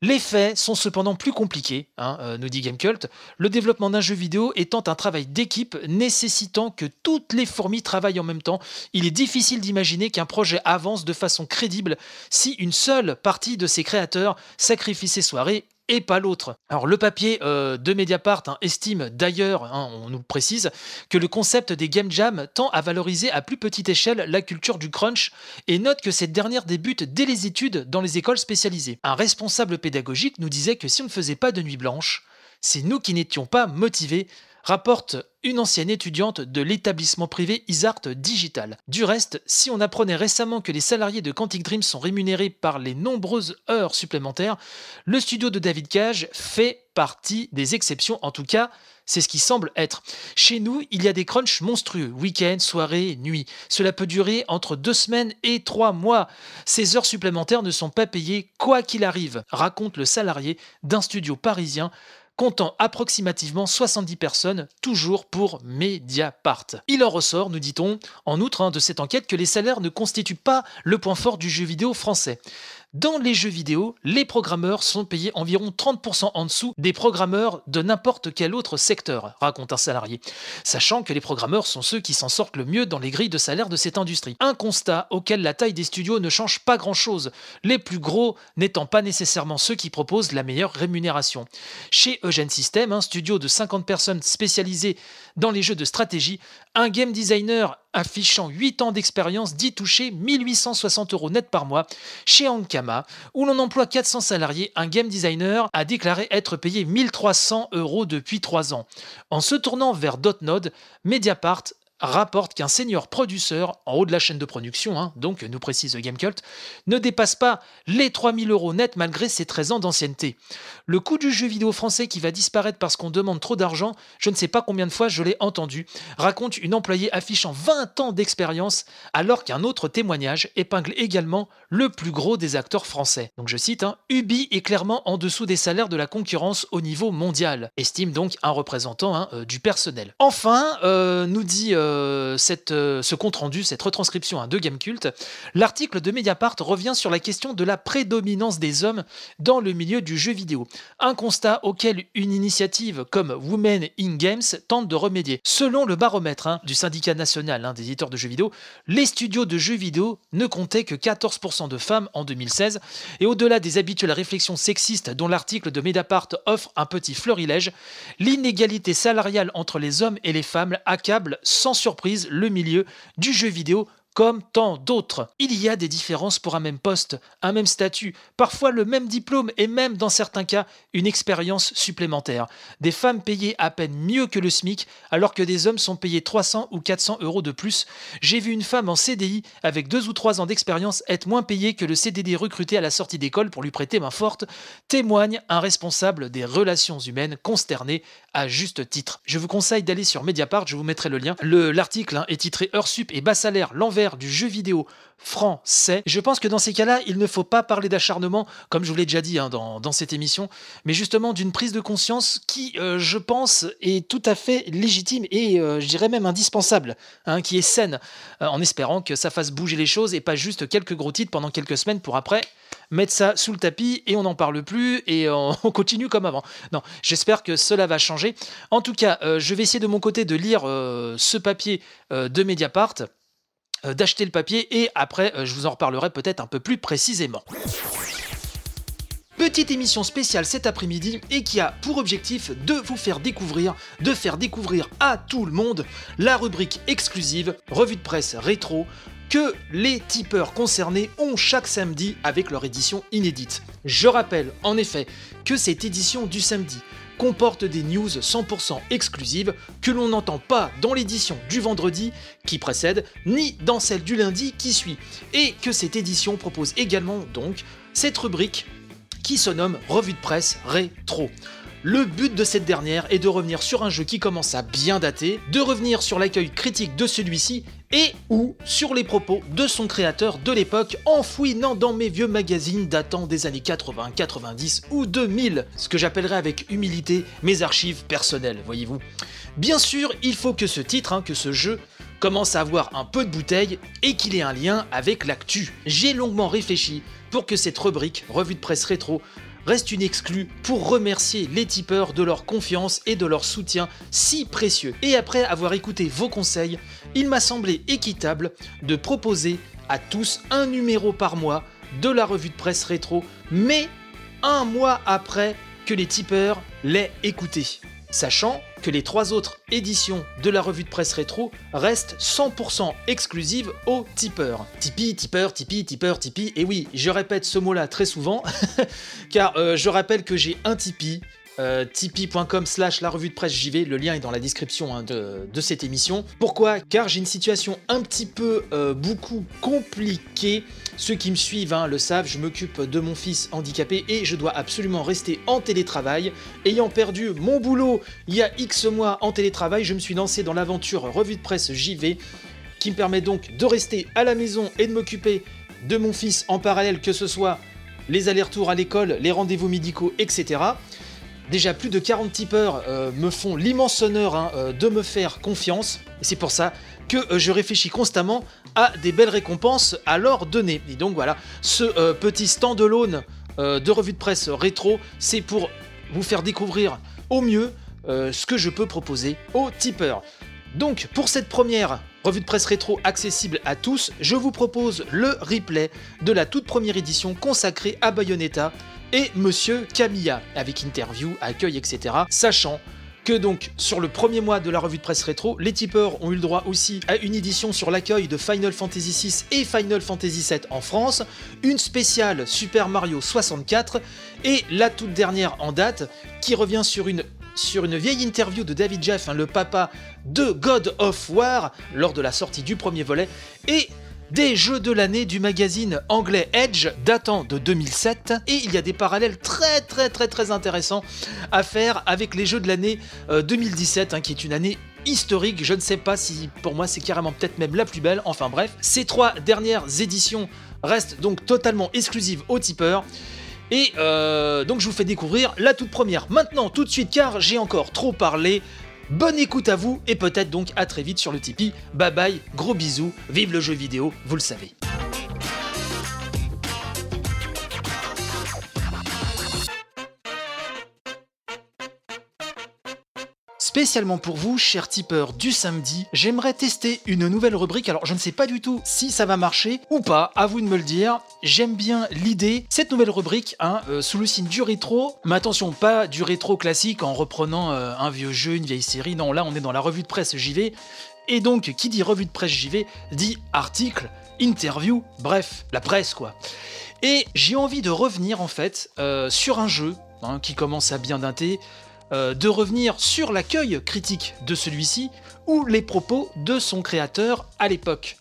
Les faits sont cependant plus compliqués, hein, euh, nous dit Gamecult, le développement d'un jeu vidéo étant un travail d'équipe nécessitant que toutes les fourmis travaillent en même temps, il est difficile d'imaginer qu'un projet avance de façon crédible si une seule partie de ses créateurs sacrifie ses soirées et pas l'autre. Alors le papier euh, de Mediapart hein, estime d'ailleurs, hein, on nous précise, que le concept des game jams tend à valoriser à plus petite échelle la culture du crunch et note que cette dernière débute dès les études dans les écoles spécialisées. Un responsable pédagogique nous disait que si on ne faisait pas de nuit blanche, c'est nous qui n'étions pas motivés rapporte une ancienne étudiante de l'établissement privé Isart Digital. Du reste, si on apprenait récemment que les salariés de Quantic Dream sont rémunérés par les nombreuses heures supplémentaires, le studio de David Cage fait partie des exceptions, en tout cas, c'est ce qui semble être. Chez nous, il y a des crunchs monstrueux, week-end, soirée, nuit. Cela peut durer entre deux semaines et trois mois. Ces heures supplémentaires ne sont pas payées quoi qu'il arrive, raconte le salarié d'un studio parisien comptant approximativement 70 personnes, toujours pour Mediapart. Il en ressort, nous dit-on, en outre hein, de cette enquête, que les salaires ne constituent pas le point fort du jeu vidéo français. Dans les jeux vidéo, les programmeurs sont payés environ 30% en dessous des programmeurs de n'importe quel autre secteur, raconte un salarié, sachant que les programmeurs sont ceux qui s'en sortent le mieux dans les grilles de salaire de cette industrie. Un constat auquel la taille des studios ne change pas grand-chose, les plus gros n'étant pas nécessairement ceux qui proposent la meilleure rémunération. Chez Eugene System, un studio de 50 personnes spécialisé dans les jeux de stratégie, un game designer affichant 8 ans d'expérience dit toucher 1860 euros net par mois. Chez Ankama, où l'on emploie 400 salariés, un game designer a déclaré être payé 1300 euros depuis 3 ans. En se tournant vers Dotnode, Mediapart rapporte qu'un senior produceur, en haut de la chaîne de production, hein, donc nous précise Gamecult, ne dépasse pas les 3000 euros net malgré ses 13 ans d'ancienneté. Le coût du jeu vidéo français qui va disparaître parce qu'on demande trop d'argent, je ne sais pas combien de fois je l'ai entendu, raconte une employée affichant 20 ans d'expérience, alors qu'un autre témoignage épingle également le plus gros des acteurs français. Donc je cite, hein, Ubi est clairement en dessous des salaires de la concurrence au niveau mondial, estime donc un représentant hein, euh, du personnel. Enfin, euh, nous dit... Euh, euh, cette, euh, ce compte-rendu, cette retranscription de Gamecult, l'article de Mediapart revient sur la question de la prédominance des hommes dans le milieu du jeu vidéo. Un constat auquel une initiative comme Women in Games tente de remédier. Selon le baromètre hein, du syndicat national hein, des éditeurs de jeux vidéo, les studios de jeux vidéo ne comptaient que 14% de femmes en 2016, et au-delà des habituelles réflexions sexistes dont l'article de Mediapart offre un petit florilège, l'inégalité salariale entre les hommes et les femmes accable sans surprise le milieu du jeu vidéo comme tant d'autres. Il y a des différences pour un même poste, un même statut, parfois le même diplôme et même dans certains cas une expérience supplémentaire. Des femmes payées à peine mieux que le SMIC alors que des hommes sont payés 300 ou 400 euros de plus. J'ai vu une femme en CDI avec deux ou trois ans d'expérience être moins payée que le CDD recruté à la sortie d'école pour lui prêter main forte, témoigne un responsable des relations humaines consterné à juste titre. Je vous conseille d'aller sur Mediapart, je vous mettrai le lien. L'article hein, est titré Heure sup et bas salaire, l'envers du jeu vidéo français. Je pense que dans ces cas-là, il ne faut pas parler d'acharnement, comme je vous l'ai déjà dit hein, dans, cette émission, mais justement d'une prise de conscience qui, euh, je pense, est tout à fait légitime et euh, je dirais même indispensable, hein, qui est saine, euh, en espérant que ça fasse bouger les choses et pas juste quelques gros titres pendant quelques semaines pour après mettre ça sous le tapis et on n'en parle plus et on continue comme avant. Non, j'espère que cela va changer. En tout cas, je vais essayer de mon côté de lire ce papier de Mediapart d'acheter le papier et après euh, je vous en reparlerai peut-être un peu plus précisément. Petite émission spéciale cet après-midi et qui a pour objectif de vous faire découvrir, de faire découvrir à tout le monde la rubrique exclusive revue de presse rétro que les tipeurs concernés ont chaque samedi avec leur édition inédite. Je rappelle en effet que cette édition du samedi comporte des news 100% exclusives que l'on n'entend pas dans l'édition du vendredi qui précède, ni dans celle du lundi qui suit. Et que cette édition propose également donc cette rubrique qui se nomme Revue de presse rétro. Le but de cette dernière est de revenir sur un jeu qui commence à bien dater, de revenir sur l'accueil critique de celui-ci et ou sur les propos de son créateur de l'époque en fouinant dans mes vieux magazines datant des années 80, 90 ou 2000, ce que j'appellerais avec humilité mes archives personnelles, voyez-vous. Bien sûr, il faut que ce titre, hein, que ce jeu, commence à avoir un peu de bouteille et qu'il ait un lien avec l'actu. J'ai longuement réfléchi pour que cette rubrique, revue de presse rétro, reste une exclue pour remercier les tipeurs de leur confiance et de leur soutien si précieux. Et après avoir écouté vos conseils, il m'a semblé équitable de proposer à tous un numéro par mois de la revue de presse rétro, mais un mois après que les tipeurs l'aient écouté sachant que les trois autres éditions de la revue de presse rétro restent 100% exclusives aux tipeurs. Tipeee, tipeur, Tipeee, tipeur, Tipeee, et oui, je répète ce mot-là très souvent, car euh, je rappelle que j'ai un Tipeee, euh, tipeee.com slash la revue de presse JV, le lien est dans la description hein, de, cette émission. Pourquoi? Car j'ai une situation un petit peu euh, beaucoup compliquée. Ceux qui me suivent hein, le savent, je m'occupe de mon fils handicapé et je dois absolument rester en télétravail. Ayant perdu mon boulot il y a X mois en télétravail, je me suis lancé dans l'aventure revue de presse JV qui me permet donc de rester à la maison et de m'occuper de mon fils en parallèle, que ce soit les allers-retours à l'école, les rendez-vous médicaux, etc. Déjà plus de 40 tipeurs euh, me font l'immense honneur hein, euh, de me faire confiance. C'est pour ça que euh, je réfléchis constamment à des belles récompenses à leur donner. Et donc voilà, ce petit standalone de revue de presse rétro, c'est pour vous faire découvrir au mieux ce que je peux proposer aux tipeurs. Donc pour cette première revue de presse rétro accessible à tous, je vous propose le replay de la toute première édition consacrée à Bayonetta et Monsieur Camilla, avec interview, accueil, etc. Sachant donc sur le premier mois de la revue de presse rétro, les tipeurs ont eu le droit aussi à une édition sur l'accueil de Final Fantasy VI et Final Fantasy VII en France, une spéciale Super Mario 64 et la toute dernière en date qui revient sur une sur une vieille interview de David Jeff, hein, le papa de God of War, lors de la sortie du premier volet, et des jeux de l'année du magazine anglais Edge datant de 2007 et il y a des parallèles très très très très intéressants à faire avec les jeux de l'année 2017 euh, hein, qui est une année historique, je ne sais pas si pour moi c'est carrément peut-être même la plus belle, enfin bref, ces trois dernières éditions restent donc totalement exclusives aux tipeurs. Et euh, donc je vous fais découvrir la toute première maintenant tout de suite car j'ai encore trop parlé. Bonne écoute à vous et peut-être donc à très vite sur le Tipeee. Bye bye, gros bisous, vive le jeu vidéo, vous le savez. Spécialement pour vous, chers tipeurs du samedi, j'aimerais tester une nouvelle rubrique. Alors, je ne sais pas du tout si ça va marcher ou pas, à vous de me le dire. J'aime bien l'idée. Cette nouvelle rubrique, hein, euh, sous le signe du rétro, mais attention, pas du rétro classique en reprenant euh, un vieux jeu, une vieille série. Non, là, on est dans la revue de presse JV. Et donc, qui dit revue de presse JV dit article, interview, bref, la presse quoi. Et j'ai envie de revenir en fait euh, sur un jeu hein, qui commence à bien dater, euh, de revenir sur l'accueil critique de celui-ci ou les propos de son créateur à l'époque.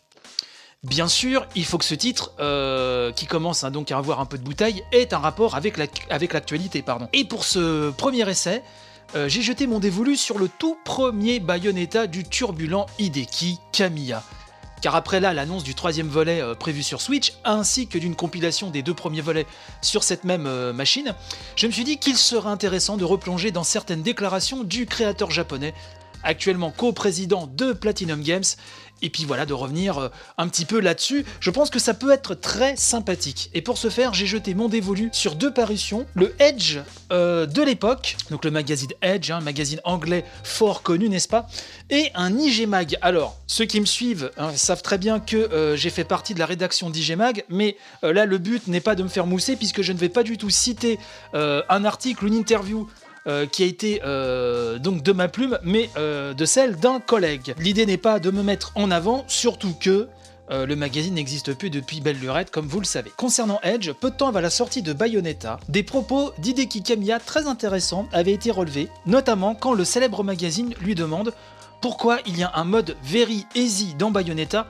Bien sûr, il faut que ce titre, euh, qui commence hein, donc à avoir un peu de bouteille, ait un rapport avec l'actualité. Et pour ce premier essai, euh, j'ai jeté mon dévolu sur le tout premier Bayonetta du turbulent Hideki Kamiya. Car après là, l'annonce du troisième volet euh, prévu sur Switch, ainsi que d'une compilation des deux premiers volets sur cette même euh, machine, je me suis dit qu'il serait intéressant de replonger dans certaines déclarations du créateur japonais, actuellement co-président de Platinum Games, et puis voilà, de revenir euh, un petit peu là-dessus. Je pense que ça peut être très sympathique. Et pour ce faire, j'ai jeté mon dévolu sur deux parutions. Le Edge euh, de l'époque, donc le magazine Edge, un hein, magazine anglais fort connu, n'est-ce pas? Et un IG Mag. Alors, ceux qui me suivent hein, savent très bien que euh, j'ai fait partie de la rédaction d'IG Mag, mais là, le but n'est pas de me faire mousser, puisque je ne vais pas du tout citer un article, une interview euh, qui a été euh, donc de ma plume, mais euh, de celle d'un collègue. L'idée n'est pas de me mettre en avant, surtout que le magazine n'existe plus depuis belle lurette, comme vous le savez. Concernant Edge, peu de temps avant la sortie de Bayonetta, des propos d'Hideki Kamiya très intéressants avaient été relevés, notamment quand le célèbre magazine lui demande pourquoi il y a un mode very easy dans Bayonetta,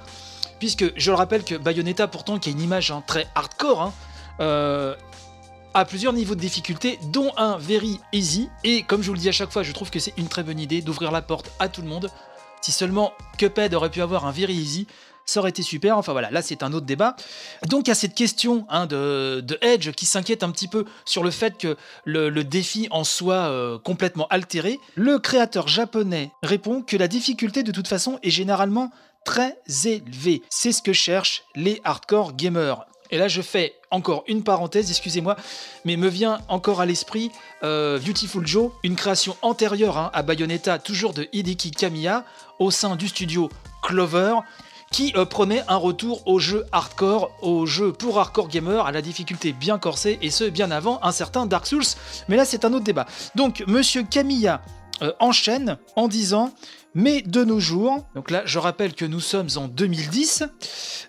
puisque je le rappelle que Bayonetta, pourtant, qui a une image hein, très hardcore, hein, à plusieurs niveaux de difficulté, dont un very easy. Et comme je vous le dis à chaque fois, je trouve que c'est une très bonne idée d'ouvrir la porte à tout le monde. Si seulement Cuphead aurait pu avoir un very easy, ça aurait été super. Enfin voilà, là c'est un autre débat. Donc à cette question hein, de, Edge qui s'inquiète un petit peu sur le fait que le, défi en soit euh, complètement altéré, le créateur japonais répond que la difficulté de toute façon est généralement très élevée. C'est ce que cherchent les hardcore gamers. Et là, je fais encore une parenthèse, excusez-moi, mais me vient encore à l'esprit euh, Beautiful Joe, une création antérieure hein, à Bayonetta, toujours de Hideki Kamiya, au sein du studio Clover, qui euh, prenait un retour au jeu hardcore, au jeu pour hardcore gamer, à la difficulté bien corsée, et ce, bien avant un certain Dark Souls. Mais là, c'est un autre débat. Donc, monsieur Kamiya euh, enchaîne en disant mais de nos jours, donc là je rappelle que nous sommes en 2010,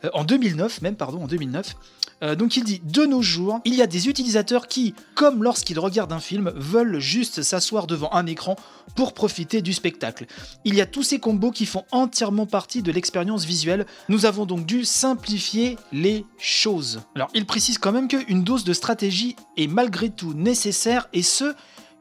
euh, en 2009 même, pardon, en 2009, euh, donc il dit de nos jours, il y a des utilisateurs qui, comme lorsqu'ils regardent un film, veulent juste s'asseoir devant un écran pour profiter du spectacle. Il y a tous ces combos qui font entièrement partie de l'expérience visuelle. Nous avons donc dû simplifier les choses. Alors il précise quand même qu'une dose de stratégie est malgré tout nécessaire et ce,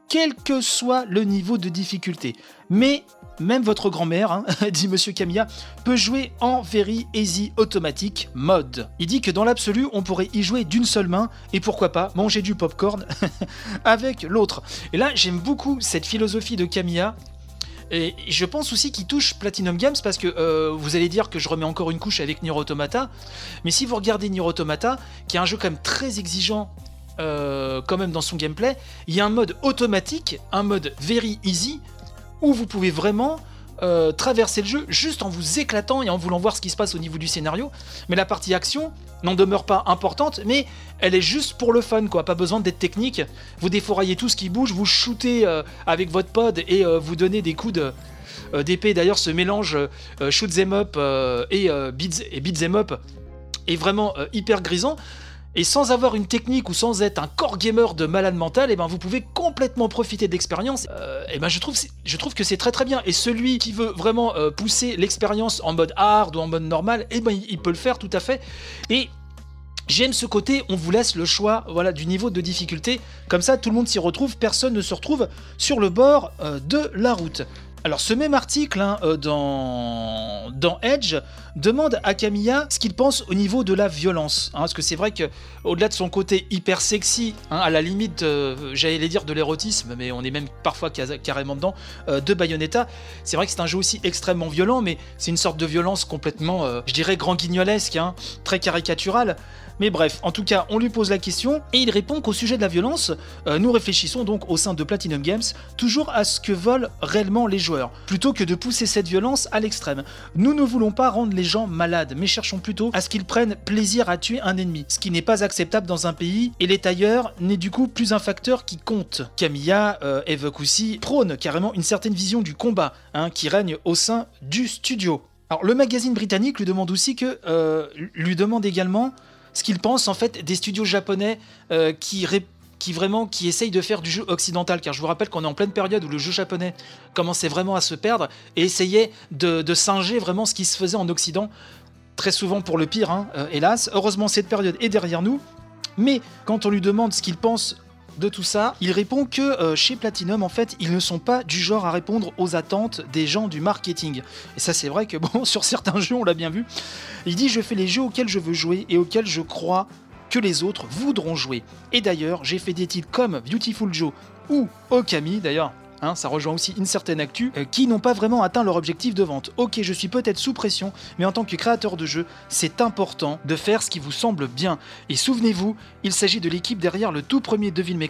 quel que soit le niveau de difficulté. Mais même votre grand-mère, hein, dit Monsieur Camilla, peut jouer en Very Easy Automatic Mode. Il dit que dans l'absolu, on pourrait y jouer d'une seule main et pourquoi pas manger du popcorn avec l'autre. Et là, j'aime beaucoup cette philosophie de Camilla et je pense aussi qu'il touche Platinum Games parce que euh, vous allez dire que je remets encore une couche avec Nier Automata, mais si vous regardez Nier Automata, qui est un jeu quand même très exigeant euh, quand même dans son gameplay, il y a un mode automatique, un mode very easy, où vous pouvez vraiment euh, traverser le jeu juste en vous éclatant et en voulant voir ce qui se passe au niveau du scénario. Mais la partie action n'en demeure pas importante, mais elle est juste pour le fun, quoi. Pas besoin d'être technique. Vous défouraillez tout ce qui bouge, vous shootez euh, avec votre pod et euh, vous donnez des coups de d'épée. D'ailleurs, ce mélange shoot them up et et beat them up est vraiment hyper grisant. Et sans avoir une technique ou sans être un core gamer de malade mental, et eh ben vous pouvez complètement profiter d'expérience. et euh, eh ben je trouve, je trouve que c'est très très bien. Et celui qui veut vraiment euh, pousser l'expérience en mode hard ou en mode normal, et eh ben il peut le faire tout à fait. Et J'aime ce côté, on vous laisse le choix voilà, du niveau de difficulté. Comme ça, tout le monde s'y retrouve, personne ne se retrouve sur le bord euh, de la route. Alors ce même article hein, euh, dans, dans Edge demande à Camilla ce qu'il pense au niveau de la violence. Hein, parce que c'est vrai que au-delà de son côté hyper sexy, hein, à la limite, euh, j'allais dire de l'érotisme, mais on est même parfois carrément dedans, euh, de Bayonetta, c'est vrai que c'est un jeu aussi extrêmement violent, mais c'est une sorte de violence complètement, je dirais, grand guignolesque, très caricaturale. Mais bref, en tout cas, on lui pose la question et il répond qu'au sujet de la violence, euh, nous réfléchissons donc au sein de Platinum Games toujours à ce que veulent réellement les joueurs, plutôt que de pousser cette violence à l'extrême. Nous ne voulons pas rendre les gens malades, mais cherchons plutôt à ce qu'ils prennent plaisir à tuer un ennemi, ce qui n'est pas acceptable dans un pays, et les tailleurs n'est du coup plus un facteur qui compte. Camilla euh, évoque aussi, prône carrément une certaine vision du combat, hein, qui règne au sein du studio. Alors le magazine britannique lui demande aussi que euh, lui demande également ce qu'il pense en fait des studios japonais euh, qui qui vraiment qui essayent de faire du jeu occidental. Car je vous rappelle qu'on est en pleine période où le jeu japonais commençait vraiment à se perdre et essayait de, singer vraiment ce qui se faisait en Occident. Très souvent pour le pire hein, euh, hélas. Heureusement cette période est derrière nous. Mais quand on lui demande ce qu'il pense de tout ça, il répond que euh, chez Platinum, en fait, ils ne sont pas du genre à répondre aux attentes des gens du marketing. Et ça, c'est vrai que, bon, sur certains jeux, on l'a bien vu. Il dit Je fais les jeux auxquels je veux jouer et auxquels je crois que les autres voudront jouer. Et d'ailleurs, j'ai fait des titres comme Beautiful Joe ou Okami, d'ailleurs, Hein, ça rejoint aussi une certaine actu, euh, qui n'ont pas vraiment atteint leur objectif de vente. Ok, je suis peut-être sous pression, mais en tant que créateur de jeu, c'est important de faire ce qui vous semble bien. Et souvenez-vous, il s'agit de l'équipe derrière le tout premier Devil May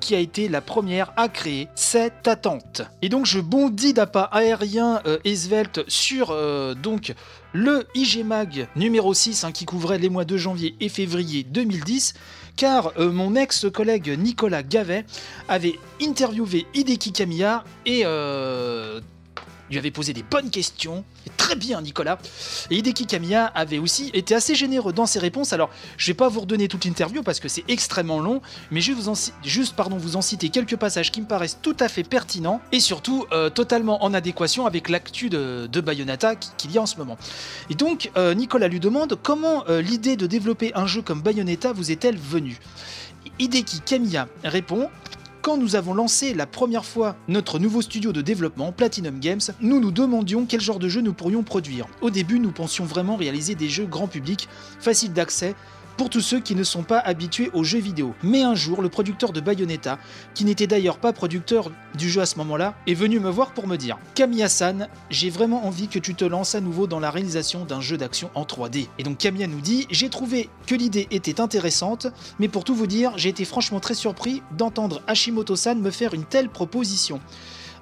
qui a été la première à créer cette attente. Et donc je bondis pas aérien euh, et svelte sur euh, donc le IG Mag numéro 6 hein, qui couvrait les mois de janvier et février 2010 car euh, mon ex-collègue Nicolas Gavet avait interviewé Hideki Kamiya et euh, lui avait posé des bonnes questions. très bien, Nicolas. Et Hideki Kamiya avait aussi été assez généreux dans ses réponses. Alors, je vais pas vous redonner toute l'interview parce que c'est extrêmement long, mais je vais juste pardon, vous en citer quelques passages qui me paraissent tout à fait pertinents et surtout euh, totalement en adéquation avec l'actu de, Bayonetta qu'il y a en ce moment. Et donc, euh, Nicolas lui demande comment euh, l'idée de développer un jeu comme Bayonetta vous est-elle venue? Hideki Kamiya répond quand nous avons lancé la première fois notre nouveau studio de développement, Platinum Games, nous nous demandions quel genre de jeu nous pourrions produire. Au début, nous pensions vraiment réaliser des jeux grand public, faciles d'accès, pour tous ceux qui ne sont pas habitués aux jeux vidéo. Mais un jour, le producteur de Bayonetta, qui n'était d'ailleurs pas producteur du jeu à ce moment-là, est venu me voir pour me dire Kamiya-san, j'ai vraiment envie que tu te lances à nouveau dans la réalisation d'un jeu d'action en 3D. Et donc Kamiya nous dit J'ai trouvé que l'idée était intéressante, mais pour tout vous dire, j'ai été franchement très surpris d'entendre Hashimoto-san me faire une telle proposition.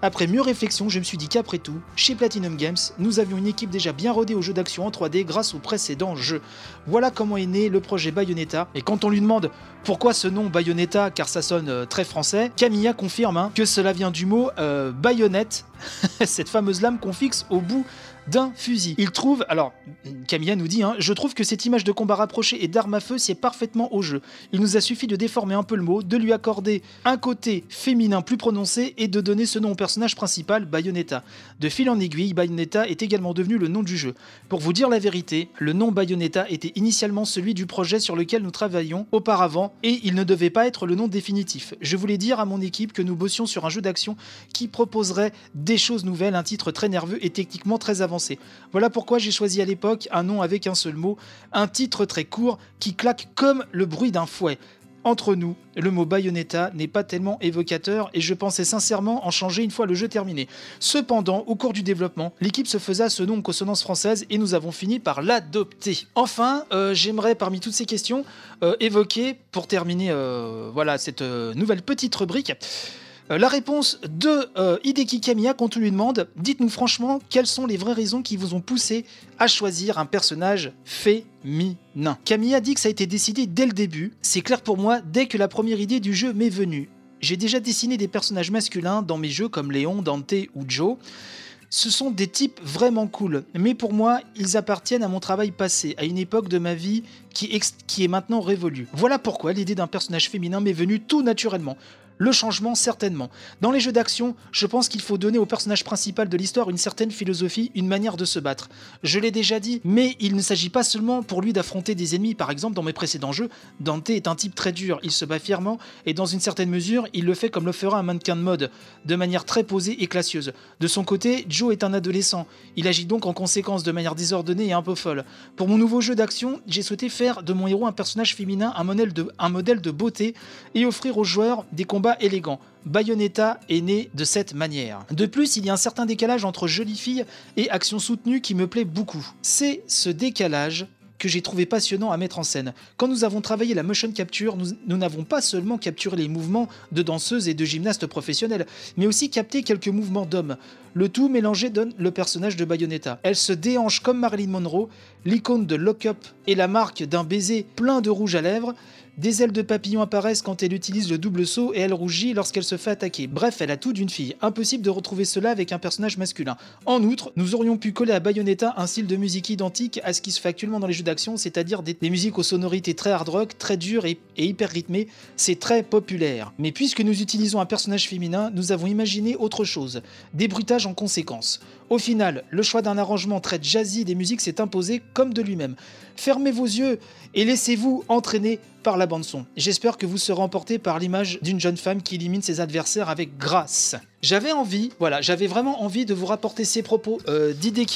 Après mieux réflexion, je me suis dit qu'après tout, chez Platinum Games, nous avions une équipe déjà bien rodée aux jeux d'action en 3D grâce aux précédents jeux. Voilà comment est né le projet Bayonetta. Et quand on lui demande pourquoi ce nom Bayonetta, car ça sonne euh, très français, Camilla confirme hein, que cela vient du mot euh, cette fameuse lame qu'on fixe au bout d'un fusil. Il trouve, alors Camilla nous dit, hein, je trouve que cette image de combat rapproché et d'armes à feu, c'est parfaitement au jeu. Il nous a suffi de déformer un peu le mot, de lui accorder un côté féminin plus prononcé et de donner ce nom au personnage principal, Bayonetta. De fil en aiguille, Bayonetta est également devenu le nom du jeu. Pour vous dire la vérité, le nom Bayonetta était initialement celui du projet sur lequel nous travaillions auparavant et il ne devait pas être le nom définitif. Je voulais dire à mon équipe que nous bossions sur un jeu d'action qui proposerait des choses nouvelles, un titre très nerveux et techniquement très avancé. Voilà pourquoi j'ai choisi à l'époque un nom avec un seul mot, un titre très court qui claque comme le bruit d'un fouet. Entre nous, le mot Bayonetta n'est pas tellement évocateur et je pensais sincèrement en changer une fois le jeu terminé. Cependant, au cours du développement, l'équipe se faisait ce nom en consonance française et nous avons fini par l'adopter. Enfin, euh, j'aimerais parmi toutes ces questions euh, évoquer, pour terminer euh, voilà, cette nouvelle petite rubrique, euh, la réponse de euh, Hideki Kamiya quand on lui demande Dites-nous franchement quelles sont les vraies raisons qui vous ont poussé à choisir un personnage féminin? Kamiya dit que ça a été décidé dès le début. C'est clair pour moi dès que la première idée du jeu m'est venue. J'ai déjà dessiné des personnages masculins dans mes jeux comme Léon, Dante ou Joe. Ce sont des types vraiment cool, mais pour moi, ils appartiennent à mon travail passé, à une époque de ma vie qui, qui est maintenant révolue. Voilà pourquoi l'idée d'un personnage féminin m'est venue tout naturellement. Le changement, certainement. Dans les jeux d'action, je pense qu'il faut donner au personnage principal de l'histoire une certaine philosophie, une manière de se battre. Je l'ai déjà dit, mais il ne s'agit pas seulement pour lui d'affronter des ennemis. Par exemple, dans mes précédents jeux, Dante est un type très dur, il se bat fièrement, et dans une certaine mesure, il le fait comme le fera un mannequin de mode, de manière très posée et classieuse. De son côté, Joe est un adolescent. Il agit donc en conséquence de manière désordonnée et un peu folle. Pour mon nouveau jeu d'action, j'ai souhaité faire de mon héros un personnage féminin, un modèle de, un modèle de beauté, et offrir aux joueurs des combats élégant. Bayonetta est né de cette manière. De plus, il y a un certain décalage entre jolie fille et action soutenue qui me plaît beaucoup. C'est ce décalage que j'ai trouvé passionnant à mettre en scène. Quand nous avons travaillé la motion capture, nous n'avons pas seulement capturé les mouvements de danseuses et de gymnastes professionnels, mais aussi capté quelques mouvements d'hommes. Le tout mélangé donne le personnage de Bayonetta. Elle se déhanche comme Marilyn Monroe, l'icône de Lock-up et la marque d'un baiser plein de rouge à lèvres, des ailes de papillon apparaissent quand elle utilise le double saut et elle rougit lorsqu'elle se fait attaquer. Bref, elle a tout d'une fille. Impossible de retrouver cela avec un personnage masculin. En outre, nous aurions pu coller à Bayonetta un style de musique identique à ce qui se fait actuellement dans les jeux d'action, c'est-à-dire des, musiques aux sonorités très hard rock, très dures et, et hyper rythmées. C'est très populaire. Mais puisque nous utilisons un personnage féminin, nous avons imaginé autre chose. Des bruitages en conséquence. Au final, le choix d'un arrangement très jazzy des musiques s'est imposé comme de lui-même. Fermez vos yeux et laissez-vous entraîner par la bande-son. J'espère que vous serez emporté par l'image d'une jeune femme qui élimine ses adversaires avec grâce. J'avais envie, voilà, j'avais vraiment envie de vous rapporter ces propos euh,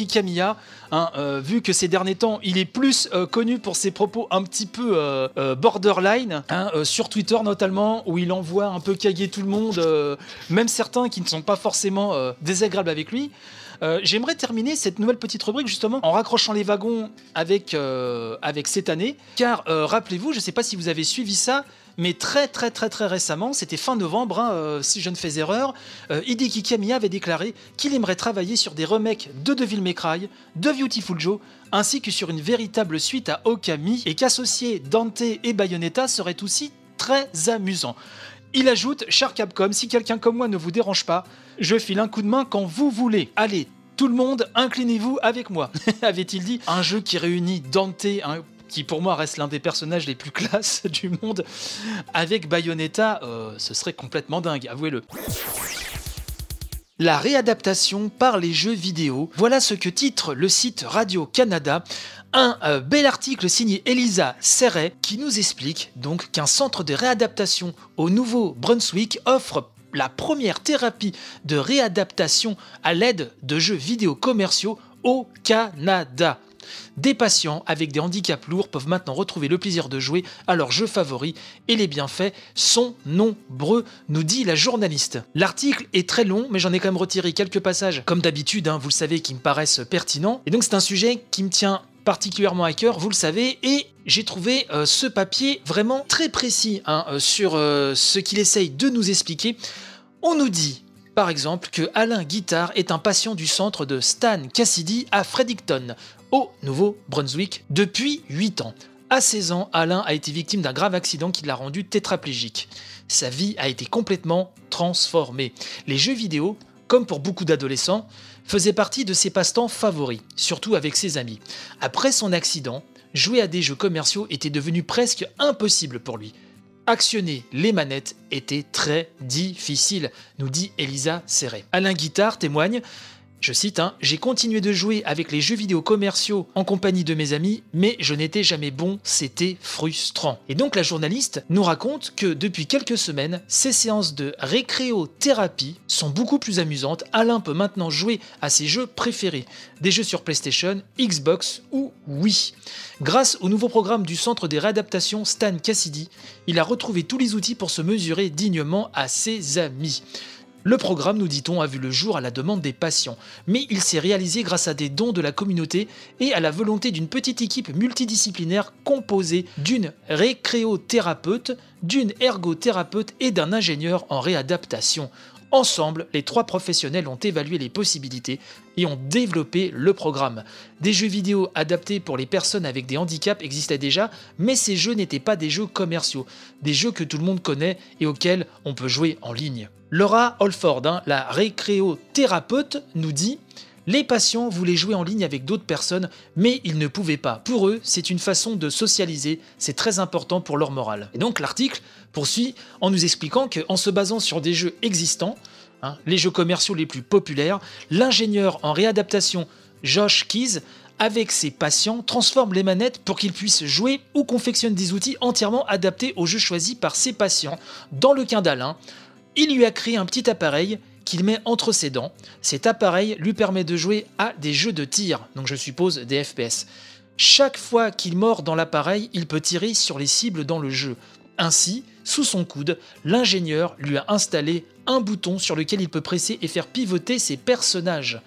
Kamiya, hein, euh, vu que ces derniers temps, il est plus euh, connu pour ses propos un petit peu euh, borderline, hein, sur Twitter notamment, où il envoie un peu caguer tout le monde, même certains qui ne sont pas forcément désagréables avec lui. Euh, j'aimerais terminer cette nouvelle petite rubrique justement en raccrochant les wagons avec, euh, avec cette année, car euh, rappelez-vous, je ne sais pas si vous avez suivi ça, mais très très très très récemment, c'était fin novembre, hein, si je ne fais erreur, Hideki Kamiya avait déclaré qu'il aimerait travailler sur des remakes de Devil May Cry, de Beautiful Joe, ainsi que sur une véritable suite à Okami, et qu'associer Dante et Bayonetta serait aussi très amusant. Il ajoute, cher Capcom, si quelqu'un comme moi ne vous dérange pas, je file un coup de main quand vous voulez. Allez, tout le monde, inclinez-vous avec moi, avait-il dit. Un jeu qui réunit Dante, qui pour moi reste l'un des personnages les plus classes du monde, avec Bayonetta, euh, ce serait complètement dingue, avouez-le. La réadaptation par les jeux vidéo, voilà ce que titre le site Radio-Canada, un euh, bel article signé Elisa Serret qui nous explique donc qu'un centre de réadaptation au Nouveau-Brunswick offre la première thérapie de réadaptation à l'aide de jeux vidéo commerciaux au Canada. Des patients avec des handicaps lourds peuvent maintenant retrouver le plaisir de jouer à leur jeu favori et les bienfaits sont nombreux, nous dit la journaliste. L'article est très long, mais j'en ai quand même retiré quelques passages, comme d'habitude, hein, vous le savez, qui me paraissent pertinents. Et donc c'est un sujet qui me tient particulièrement à cœur, vous le savez, et j'ai trouvé euh, ce papier vraiment très précis hein, euh, sur euh, ce qu'il essaye de nous expliquer. On nous dit, par exemple, que Alain Guittard est un patient du centre de Stan Cassidy à Fredericton, au Nouveau-Brunswick, depuis 8 ans. À 16 ans, Alain a été victime d'un grave accident qui l'a rendu tétraplégique. Sa vie a été complètement transformée. Les jeux vidéo, comme pour beaucoup d'adolescents, faisait partie de ses passe-temps favoris, surtout avec ses amis. Après son accident, jouer à des jeux commerciaux était devenu presque impossible pour lui. Actionner les manettes était très difficile, nous dit Elisa Serret. Alain Guitard témoigne je cite, hein, J'ai continué de jouer avec les jeux vidéo commerciaux en compagnie de mes amis, mais je n'étais jamais bon, c'était frustrant. Et donc la journaliste nous raconte que depuis quelques semaines, ces séances de récréothérapie sont beaucoup plus amusantes. Alain peut maintenant jouer à ses jeux préférés, des jeux sur PlayStation, Xbox ou Wii. Grâce au nouveau programme du Centre des réadaptations Stan Cassidy, il a retrouvé tous les outils pour se mesurer dignement à ses amis. Le programme, nous dit-on, a vu le jour à la demande des patients, mais il s'est réalisé grâce à des dons de la communauté et à la volonté d'une petite équipe multidisciplinaire composée d'une récréothérapeute, d'une ergothérapeute et d'un ingénieur en réadaptation. Ensemble, les trois professionnels ont évalué les possibilités et ont développé le programme. Des jeux vidéo adaptés pour les personnes avec des handicaps existaient déjà, mais ces jeux n'étaient pas des jeux commerciaux, des jeux que tout le monde connaît et auxquels on peut jouer en ligne. Laura Holford, hein, la récréothérapeute, nous dit les patients voulaient jouer en ligne avec d'autres personnes, mais ils ne pouvaient pas. Pour eux, c'est une façon de socialiser, c'est très important pour leur morale. Et donc l'article poursuit en nous expliquant qu'en se basant sur des jeux existants, hein, les jeux commerciaux les plus populaires, l'ingénieur en réadaptation Josh Keys avec ses patients, transforme les manettes pour qu'ils puissent jouer ou confectionne des outils entièrement adaptés aux jeux choisis par ses patients. Dans le cas d'Alain, il lui a créé un petit appareil qu'il met entre ses dents. Cet appareil lui permet de jouer à des jeux de tir, donc je suppose des FPS. Chaque fois qu'il mord dans l'appareil, il peut tirer sur les cibles dans le jeu. Ainsi, sous son coude, l'ingénieur lui a installé un bouton sur lequel il peut presser et faire pivoter ses personnages.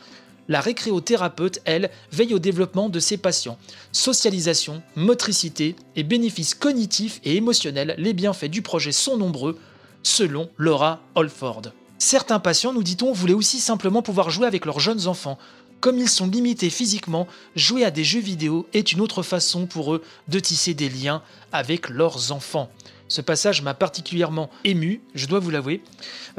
La récréothérapeute, elle, veille au développement de ses patients. Socialisation, motricité et bénéfices cognitifs et émotionnels, les bienfaits du projet sont nombreux, selon Laura Holford. Certains patients, nous dit-on, voulaient aussi simplement pouvoir jouer avec leurs jeunes enfants. Comme ils sont limités physiquement, jouer à des jeux vidéo est une autre façon pour eux de tisser des liens avec leurs enfants. Ce passage m'a particulièrement ému, je dois vous l'avouer.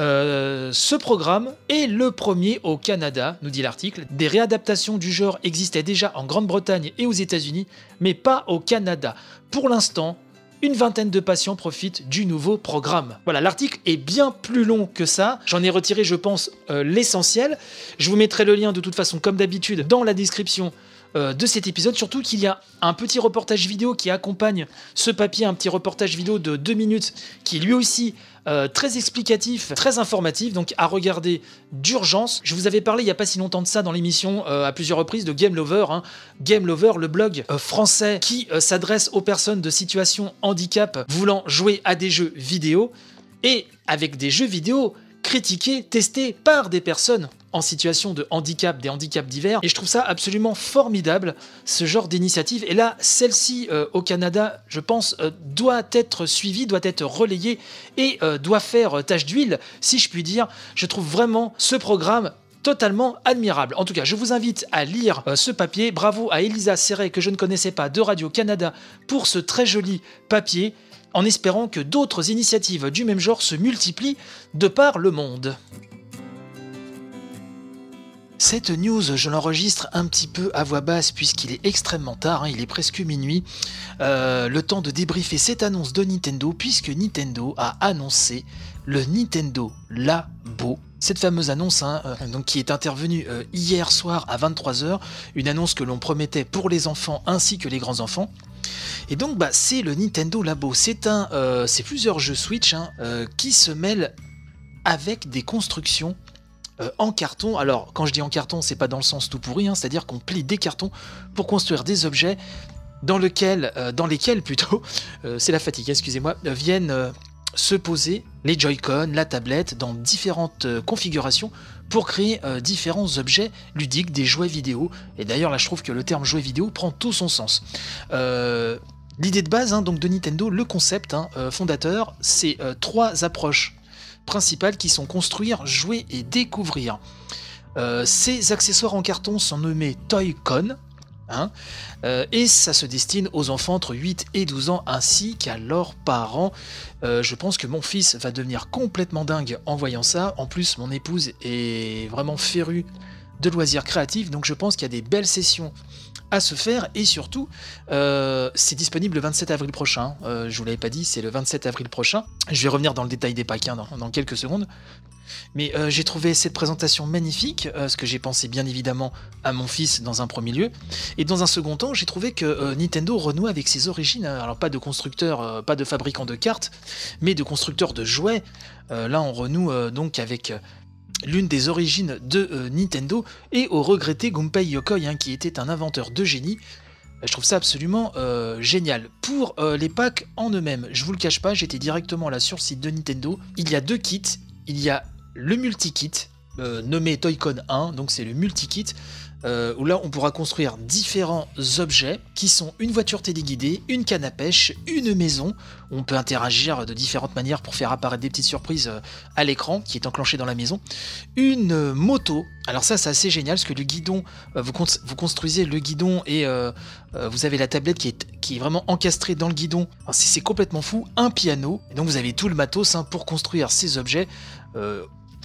Euh, ce programme est le premier au Canada, nous dit l'article. Des réadaptations du genre existaient déjà en Grande-Bretagne et aux États-Unis, mais pas au Canada. Pour l'instant, une vingtaine de patients profitent du nouveau programme. Voilà, l'article est bien plus long que ça. J'en ai retiré, je pense, euh, l'essentiel. Je vous mettrai le lien de toute façon, comme d'habitude, dans la description de cet épisode, surtout qu'il y a un petit reportage vidéo qui accompagne ce papier, un petit reportage vidéo de deux minutes qui lui aussi euh, très explicatif, très informatif, donc à regarder d'urgence. Je vous avais parlé il n'y a pas si longtemps de ça dans l'émission euh, à plusieurs reprises de Game Lover. Hein. Game Lover, le blog euh, français qui s'adresse aux personnes de situation handicap voulant jouer à des jeux vidéo et avec des jeux vidéo critiqués, testés par des personnes en situation de handicap, des handicaps divers. Et je trouve ça absolument formidable, ce genre d'initiative. Et là, celle-ci euh, au Canada, je pense, euh, doit être suivie, doit être relayée et euh, doit faire tâche d'huile, si je puis dire. Je trouve vraiment ce programme totalement admirable. En tout cas, je vous invite à lire ce papier. Bravo à Elisa Serret, que je ne connaissais pas, de Radio-Canada, pour ce très joli papier, en espérant que d'autres initiatives du même genre se multiplient de par le monde. Cette news, je l'enregistre un petit peu à voix basse puisqu'il est extrêmement tard, hein, il est presque minuit. Euh, le temps de débriefer cette annonce de Nintendo puisque Nintendo a annoncé le Nintendo Labo. Cette fameuse annonce hein, euh, qui est intervenue euh, hier soir à 23h, une annonce que l'on promettait pour les enfants ainsi que les grands enfants. Et donc bah, c'est le Nintendo Labo, c'est un, plusieurs jeux Switch hein, qui se mêlent avec des constructions euh, en carton. Alors, quand je dis en carton, c'est pas dans le sens tout pourri, hein, c'est-à-dire qu'on plie des cartons pour construire des objets dans, euh, lesquels, plutôt, euh, c'est la fatigue, excusez-moi, viennent se poser les Joy-Con, la tablette, dans différentes configurations pour créer différents objets ludiques, des jouets vidéo. Et d'ailleurs, là, je trouve que le terme jouet vidéo prend tout son sens. L'idée de base hein, donc de Nintendo, le concept hein, fondateur, c'est trois approches principales qui sont construire, jouer et découvrir. Euh, ces accessoires en carton sont nommés Toy-Con, hein, euh, et ça se destine aux enfants entre 8 et 12 ans ainsi qu'à leurs parents. Euh, je pense que mon fils va devenir complètement dingue en voyant ça. En plus, mon épouse est vraiment férue de loisirs créatifs. Donc je pense qu'il y a des belles sessions à se faire et surtout euh, c'est disponible le 27 avril prochain. Euh, je vous l'avais pas dit, c'est le 27 avril prochain. Je vais revenir dans le détail des packs hein, dans, quelques secondes. Mais euh, j'ai trouvé cette présentation magnifique, ce que j'ai pensé bien évidemment à mon fils dans un premier lieu. Et dans un second temps, j'ai trouvé que Nintendo renoue avec ses origines. Alors pas de constructeur, pas de fabricant de cartes, mais de constructeur de jouets. là, on renoue donc avec l'une des origines de euh, Nintendo, et au regretté Gunpei Yokoi, hein, qui était un inventeur de génie. Je trouve ça absolument euh, génial. Pour euh, les packs en eux-mêmes, je vous le cache pas, j'étais directement là sur le site de Nintendo. Il y a deux kits. Il y a le multi-kit, nommé Toy-Con 1, donc c'est le multi-kit. Euh, où là on pourra construire différents objets qui sont une voiture téléguidée, une canne à pêche, une maison. On peut interagir de différentes manières pour faire apparaître des petites surprises euh, à l'écran qui est enclenché dans la maison. Une moto. Alors ça c'est assez génial parce que le guidon, euh, vous, construisez le guidon et vous avez la tablette qui est, qui est vraiment encastrée dans le guidon. C'est complètement fou. Un piano. Et donc vous avez tout le matos hein, pour construire ces objets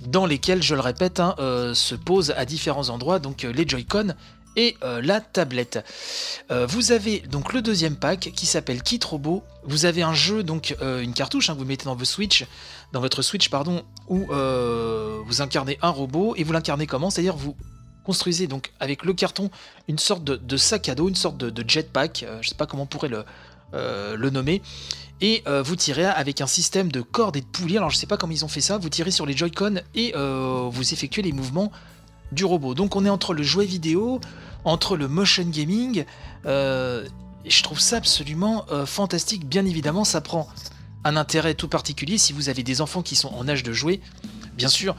dans lesquels, je le répète, hein, euh, se posent à différents endroits, donc euh, les Joy-Con et euh, la tablette. vous avez donc le deuxième pack qui s'appelle Kit Robot. Vous avez un jeu, donc une cartouche hein, vous mettez dans vos Switch, dans votre Switch pardon, où vous incarnez un robot et vous l'incarnez comment? C'est-à-dire vous construisez donc avec le carton une sorte de, sac à dos, une sorte de, jetpack. je ne sais pas comment on pourrait le, le nommer et euh, vous tirez avec un système de cordes et de poulies. Alors je sais pas comment ils ont fait ça, vous tirez sur les Joy-Con et euh, vous effectuez les mouvements du robot. Donc on est entre le jouet vidéo, entre le motion gaming. Euh, je trouve ça absolument fantastique. Bien évidemment, ça prend un intérêt tout particulier si vous avez des enfants qui sont en âge de jouer. Bien sûr,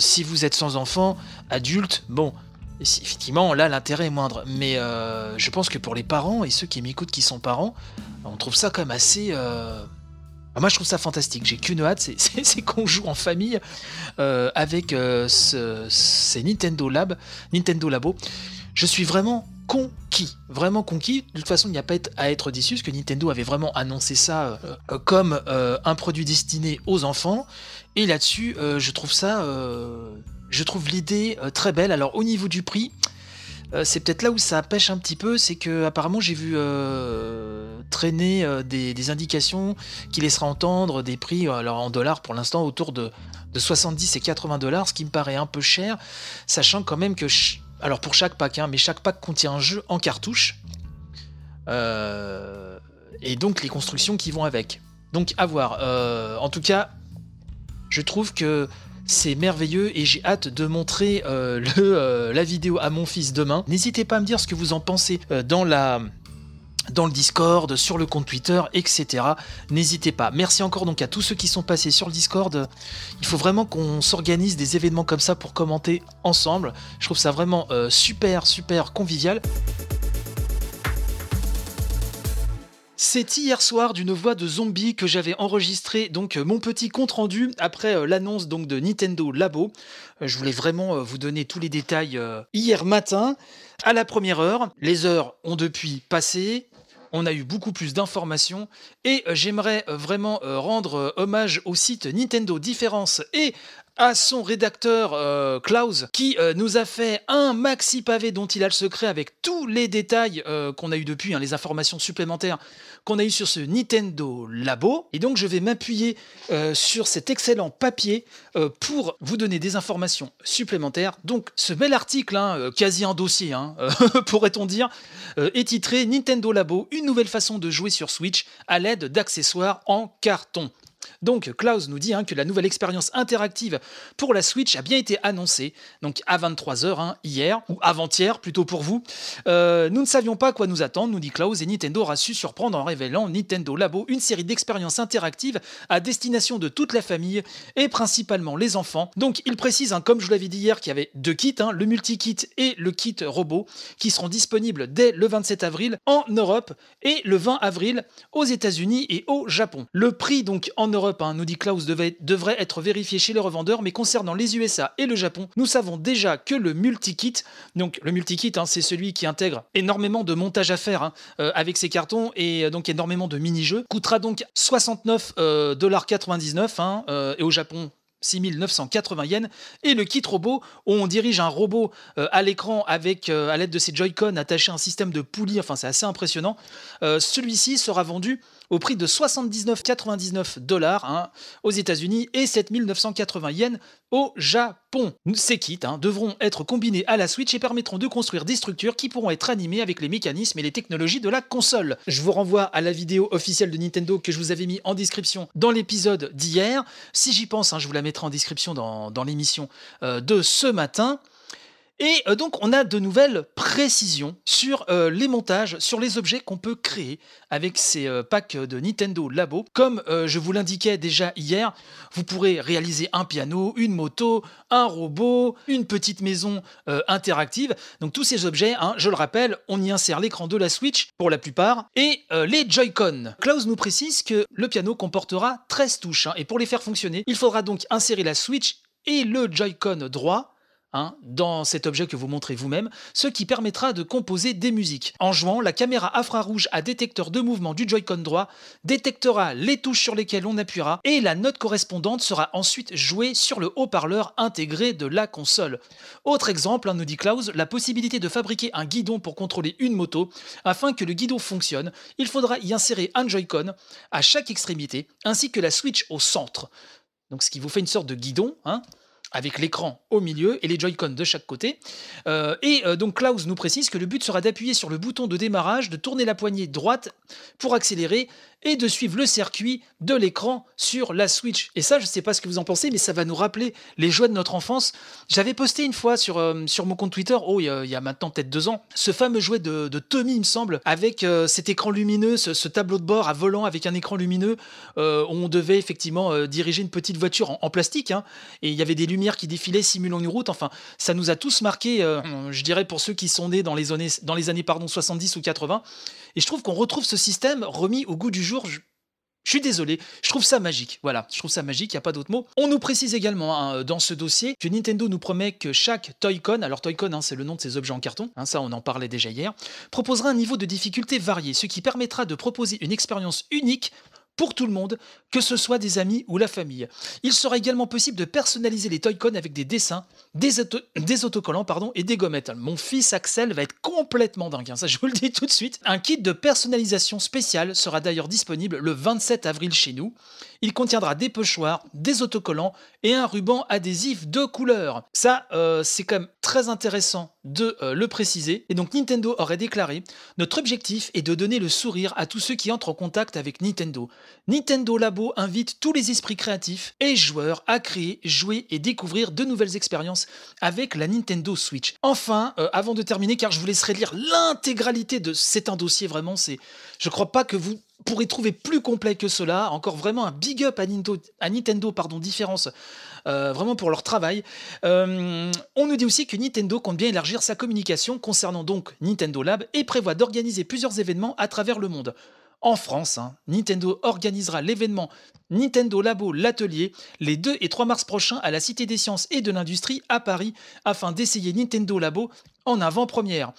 si vous êtes sans enfants, adulte, bon, effectivement, là, l'intérêt est moindre. Mais je pense que pour les parents et ceux qui m'écoutent qui sont parents, on trouve ça quand même assez. Euh, ah, moi, je trouve ça fantastique. J'ai qu'une hâte, c'est qu'on joue en famille euh, avec euh, ces Nintendo Lab, Labo. Je suis vraiment conquis, vraiment conquis. De toute façon, il n'y a pas à être déçu, parce que Nintendo avait vraiment annoncé ça comme un produit destiné aux enfants. Et là-dessus, je trouve ça, je trouve l'idée très belle. Alors, au niveau du prix, euh, c'est peut-être là où ça pêche un petit peu, c'est que apparemment j'ai vu euh, traîner euh, des, indications qui laisseraient entendre des prix, en dollars pour l'instant autour de, 70 et 80 dollars, ce qui me paraît un peu cher, sachant quand même que, alors pour chaque pack, hein, mais chaque pack contient un jeu en cartouche, et donc les constructions qui vont avec. Donc à voir. en tout cas, je trouve que c'est merveilleux et j'ai hâte de montrer euh, le, euh, la vidéo à mon fils demain. N'hésitez pas à me dire ce que vous en pensez euh, dans la dans le Discord, sur le compte Twitter, etc. N'hésitez pas. Merci encore donc à tous ceux qui sont passés sur le Discord. Il faut vraiment qu'on s'organise des événements comme ça pour commenter ensemble. Je trouve ça vraiment super, super convivial. C'est hier soir d'une voix de zombie que j'avais enregistré donc euh, mon petit compte rendu après euh, l'annonce donc de Nintendo Labo. Euh, je voulais vraiment vous donner tous les détails hier matin à la première heure. Les heures ont depuis passé. On a eu beaucoup plus d'informations et j'aimerais vraiment rendre hommage au site Nintendo Différence et à son rédacteur euh, Klaus qui euh, nous a fait un maxi pavé dont il a le secret avec tous les détails euh, qu'on a eu depuis, hein, les informations supplémentaires qu'on a eu sur ce Nintendo Labo. Et donc je vais m'appuyer sur cet excellent papier pour vous donner des informations supplémentaires. Donc ce bel article, hein, quasi un dossier, hein, pourrait-on dire, est titré Nintendo Labo, une nouvelle façon de jouer sur Switch à l'aide d'accessoires en carton. Donc Klaus nous dit hein, que la nouvelle expérience interactive pour la Switch a bien été annoncée, donc à 23h hein, hier, ou avant-hier plutôt pour vous. Euh, nous ne savions pas quoi nous attendre, nous dit Klaus, et Nintendo aura su surprendre en révélant Nintendo Labo, une série d'expériences interactives à destination de toute la famille, et principalement les enfants. Donc il précise, hein, comme je l'avais dit hier, qu'il y avait deux kits, le multi-kit et le kit robot, qui seront disponibles dès le 27 avril en Europe et le 20 avril aux États-Unis et au Japon. Le prix donc en Europe Hein, nous dit Klaus, devrait être vérifié chez les revendeurs, mais concernant les USA et le Japon, nous savons déjà que le multi-kit, donc le multi-kit, hein, c'est celui qui intègre énormément de montage à faire hein, euh, avec ses cartons et euh, donc énormément de mini-jeux, coûtera donc 69,99$ euh, et au Japon 6980 yens, et le kit robot où on dirige un robot à l'écran avec à l'aide de ses Joy-Con attaché à un système de poulies, enfin c'est assez impressionnant. Celui-ci sera vendu au prix de 79,99 dollars hein, aux États-Unis et 7980 yens au Japon. Ces kits hein, devront être combinés à la Switch et permettront de construire des structures qui pourront être animées avec les mécanismes et les technologies de la console. Je vous renvoie à la vidéo officielle de Nintendo que je vous avais mis en description dans l'épisode d'hier. Si j'y pense, hein, je vous la mettrai en description dans, l'émission euh, de ce matin. Et euh, donc on a de nouvelles précisions sur euh, les montages, sur les objets qu'on peut créer avec ces euh, packs de Nintendo Labo. Comme je vous l'indiquais déjà hier, vous pourrez réaliser un piano, une moto, un robot, une petite maison interactive. Donc tous ces objets, hein, je le rappelle, on y insère l'écran de la Switch pour la plupart et les Joy-Con. Klaus nous précise que le piano comportera 13 touches hein, et pour les faire fonctionner, il faudra donc insérer la Switch et le Joy-Con droit Hein, dans cet objet que vous montrez vous-même, ce qui permettra de composer des musiques. En jouant, la caméra infrarouge à détecteur de mouvement du Joy-Con droit détectera les touches sur lesquelles on appuiera et la note correspondante sera ensuite jouée sur le haut-parleur intégré de la console. Autre exemple, hein, nous dit Klaus, la possibilité de fabriquer un guidon pour contrôler une moto. Afin que le guidon fonctionne, il faudra y insérer un Joy-Con à chaque extrémité ainsi que la Switch au centre. Donc ce qui vous fait une sorte de guidon, hein, avec l'écran au milieu et les Joy-Con de chaque côté. Euh, et euh, donc Klaus nous précise que le but sera d'appuyer sur le bouton de démarrage, de tourner la poignée droite pour accélérer et de suivre le circuit de l'écran sur la Switch. Et ça, je ne sais pas ce que vous en pensez, mais ça va nous rappeler les joies de notre enfance. J'avais posté une fois sur, euh, sur mon compte Twitter, oh, il y a, maintenant peut-être deux ans, ce fameux jouet de, Tommy, il me semble, avec euh, cet écran lumineux, ce, tableau de bord à volant avec un écran lumineux, euh, où on devait effectivement diriger une petite voiture en, plastique, hein. et il y avait des lumières qui défilaient simulant une route. Enfin, ça nous a tous marqué, je dirais pour ceux qui sont nés dans les années, dans les années pardon, 70 ou 80. Et je trouve qu'on retrouve ce système remis au goût du Je, suis désolé, je trouve ça magique. Voilà, je trouve ça magique, il n'y a pas d'autre mot. On nous précise également hein, dans ce dossier que Nintendo nous promet que chaque Toy-Con, alors Toy-Con hein, c'est le nom de ces objets en carton, hein, ça on en parlait déjà hier, proposera un niveau de difficulté varié, ce qui permettra de proposer une expérience unique pour tout le monde, que ce soit des amis ou la famille. Il sera également possible de personnaliser les Toy-Con avec des dessins, des, autocollants pardon, et des gommettes. Mon fils Axel va être complètement dingue, hein, ça je vous le dis tout de suite. Un kit de personnalisation spécial sera d'ailleurs disponible le 27 avril chez nous. Il contiendra des pochoirs, des autocollants et un ruban adhésif de couleur. Ça, euh, c'est quand même très intéressant de euh, le préciser. Et donc Nintendo aurait déclaré Notre objectif est de donner le sourire à tous ceux qui entrent en contact avec Nintendo. Nintendo Labo invite tous les esprits créatifs et joueurs à créer, jouer et découvrir de nouvelles expériences avec la Nintendo Switch. Enfin, euh, avant de terminer, car je vous laisserai lire l'intégralité de c'est un dossier vraiment, c'est, je crois pas que vous pourrez trouver plus complet que cela. Encore vraiment un big up à Nintendo, à Nintendo pardon, différence, euh, vraiment pour leur travail. Euh, on nous dit aussi que Nintendo compte bien élargir sa communication concernant donc Nintendo Lab et prévoit d'organiser plusieurs événements à travers le monde. En France, hein, Nintendo organisera l'événement Nintendo Labo l'atelier les 2 et 3 mars prochains à la Cité des Sciences et de l'Industrie à Paris afin d'essayer Nintendo Labo en avant-première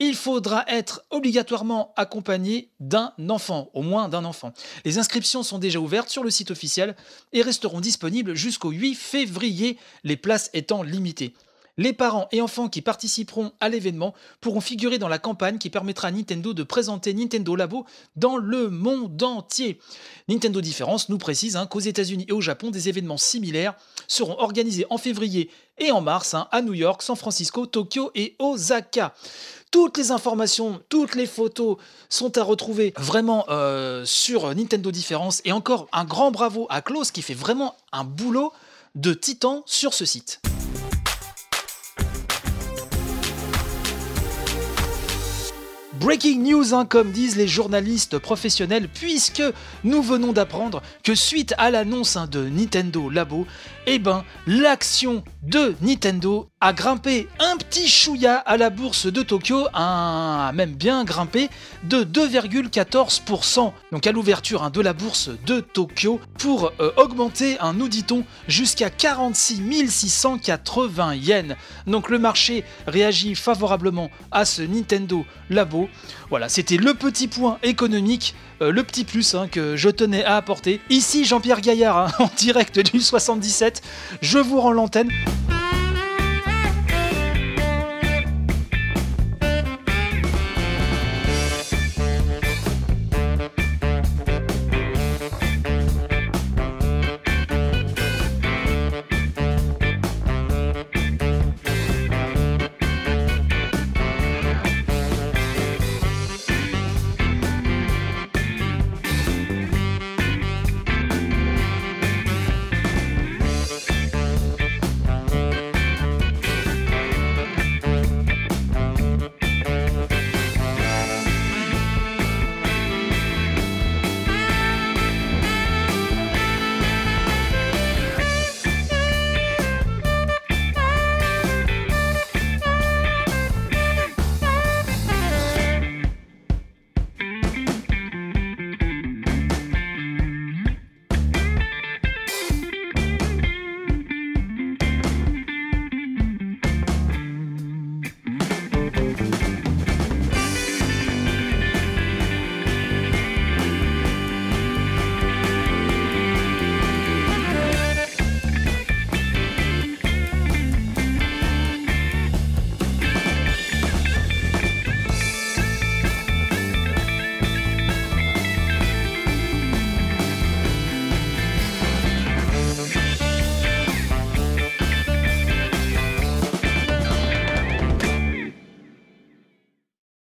il faudra être obligatoirement accompagné d'un enfant, au moins d'un enfant. Les inscriptions sont déjà ouvertes sur le site officiel et resteront disponibles jusqu'au 8 février, les places étant limitées. Les parents et enfants qui participeront à l'événement pourront figurer dans la campagne qui permettra à Nintendo de présenter Nintendo Labo dans le monde entier. Nintendo Différence nous précise hein, qu'aux États-Unis et au Japon, des événements similaires seront organisés en février et en mars hein, à New York, San Francisco, Tokyo et Osaka. Toutes les informations, toutes les photos sont à retrouver vraiment euh, sur Nintendo Différence. Et encore un grand bravo à Klaus qui fait vraiment un boulot de titan sur ce site. Breaking news, hein, comme disent les journalistes professionnels, puisque nous venons d'apprendre que suite à l'annonce hein, de Nintendo Labo, eh ben, l'action de Nintendo a grimpé un petit chouïa à la bourse de Tokyo, a même bien grimpé de 2,14%. Donc à l'ouverture hein, de la bourse de Tokyo pour euh, augmenter, un nous dit-on, jusqu'à 46 680 yens. Donc le marché réagit favorablement à ce Nintendo Labo. Voilà, c'était le petit point économique, euh, le petit plus hein, que je tenais à apporter. Ici Jean-Pierre Gaillard, hein, en direct du 77, je vous rends l'antenne.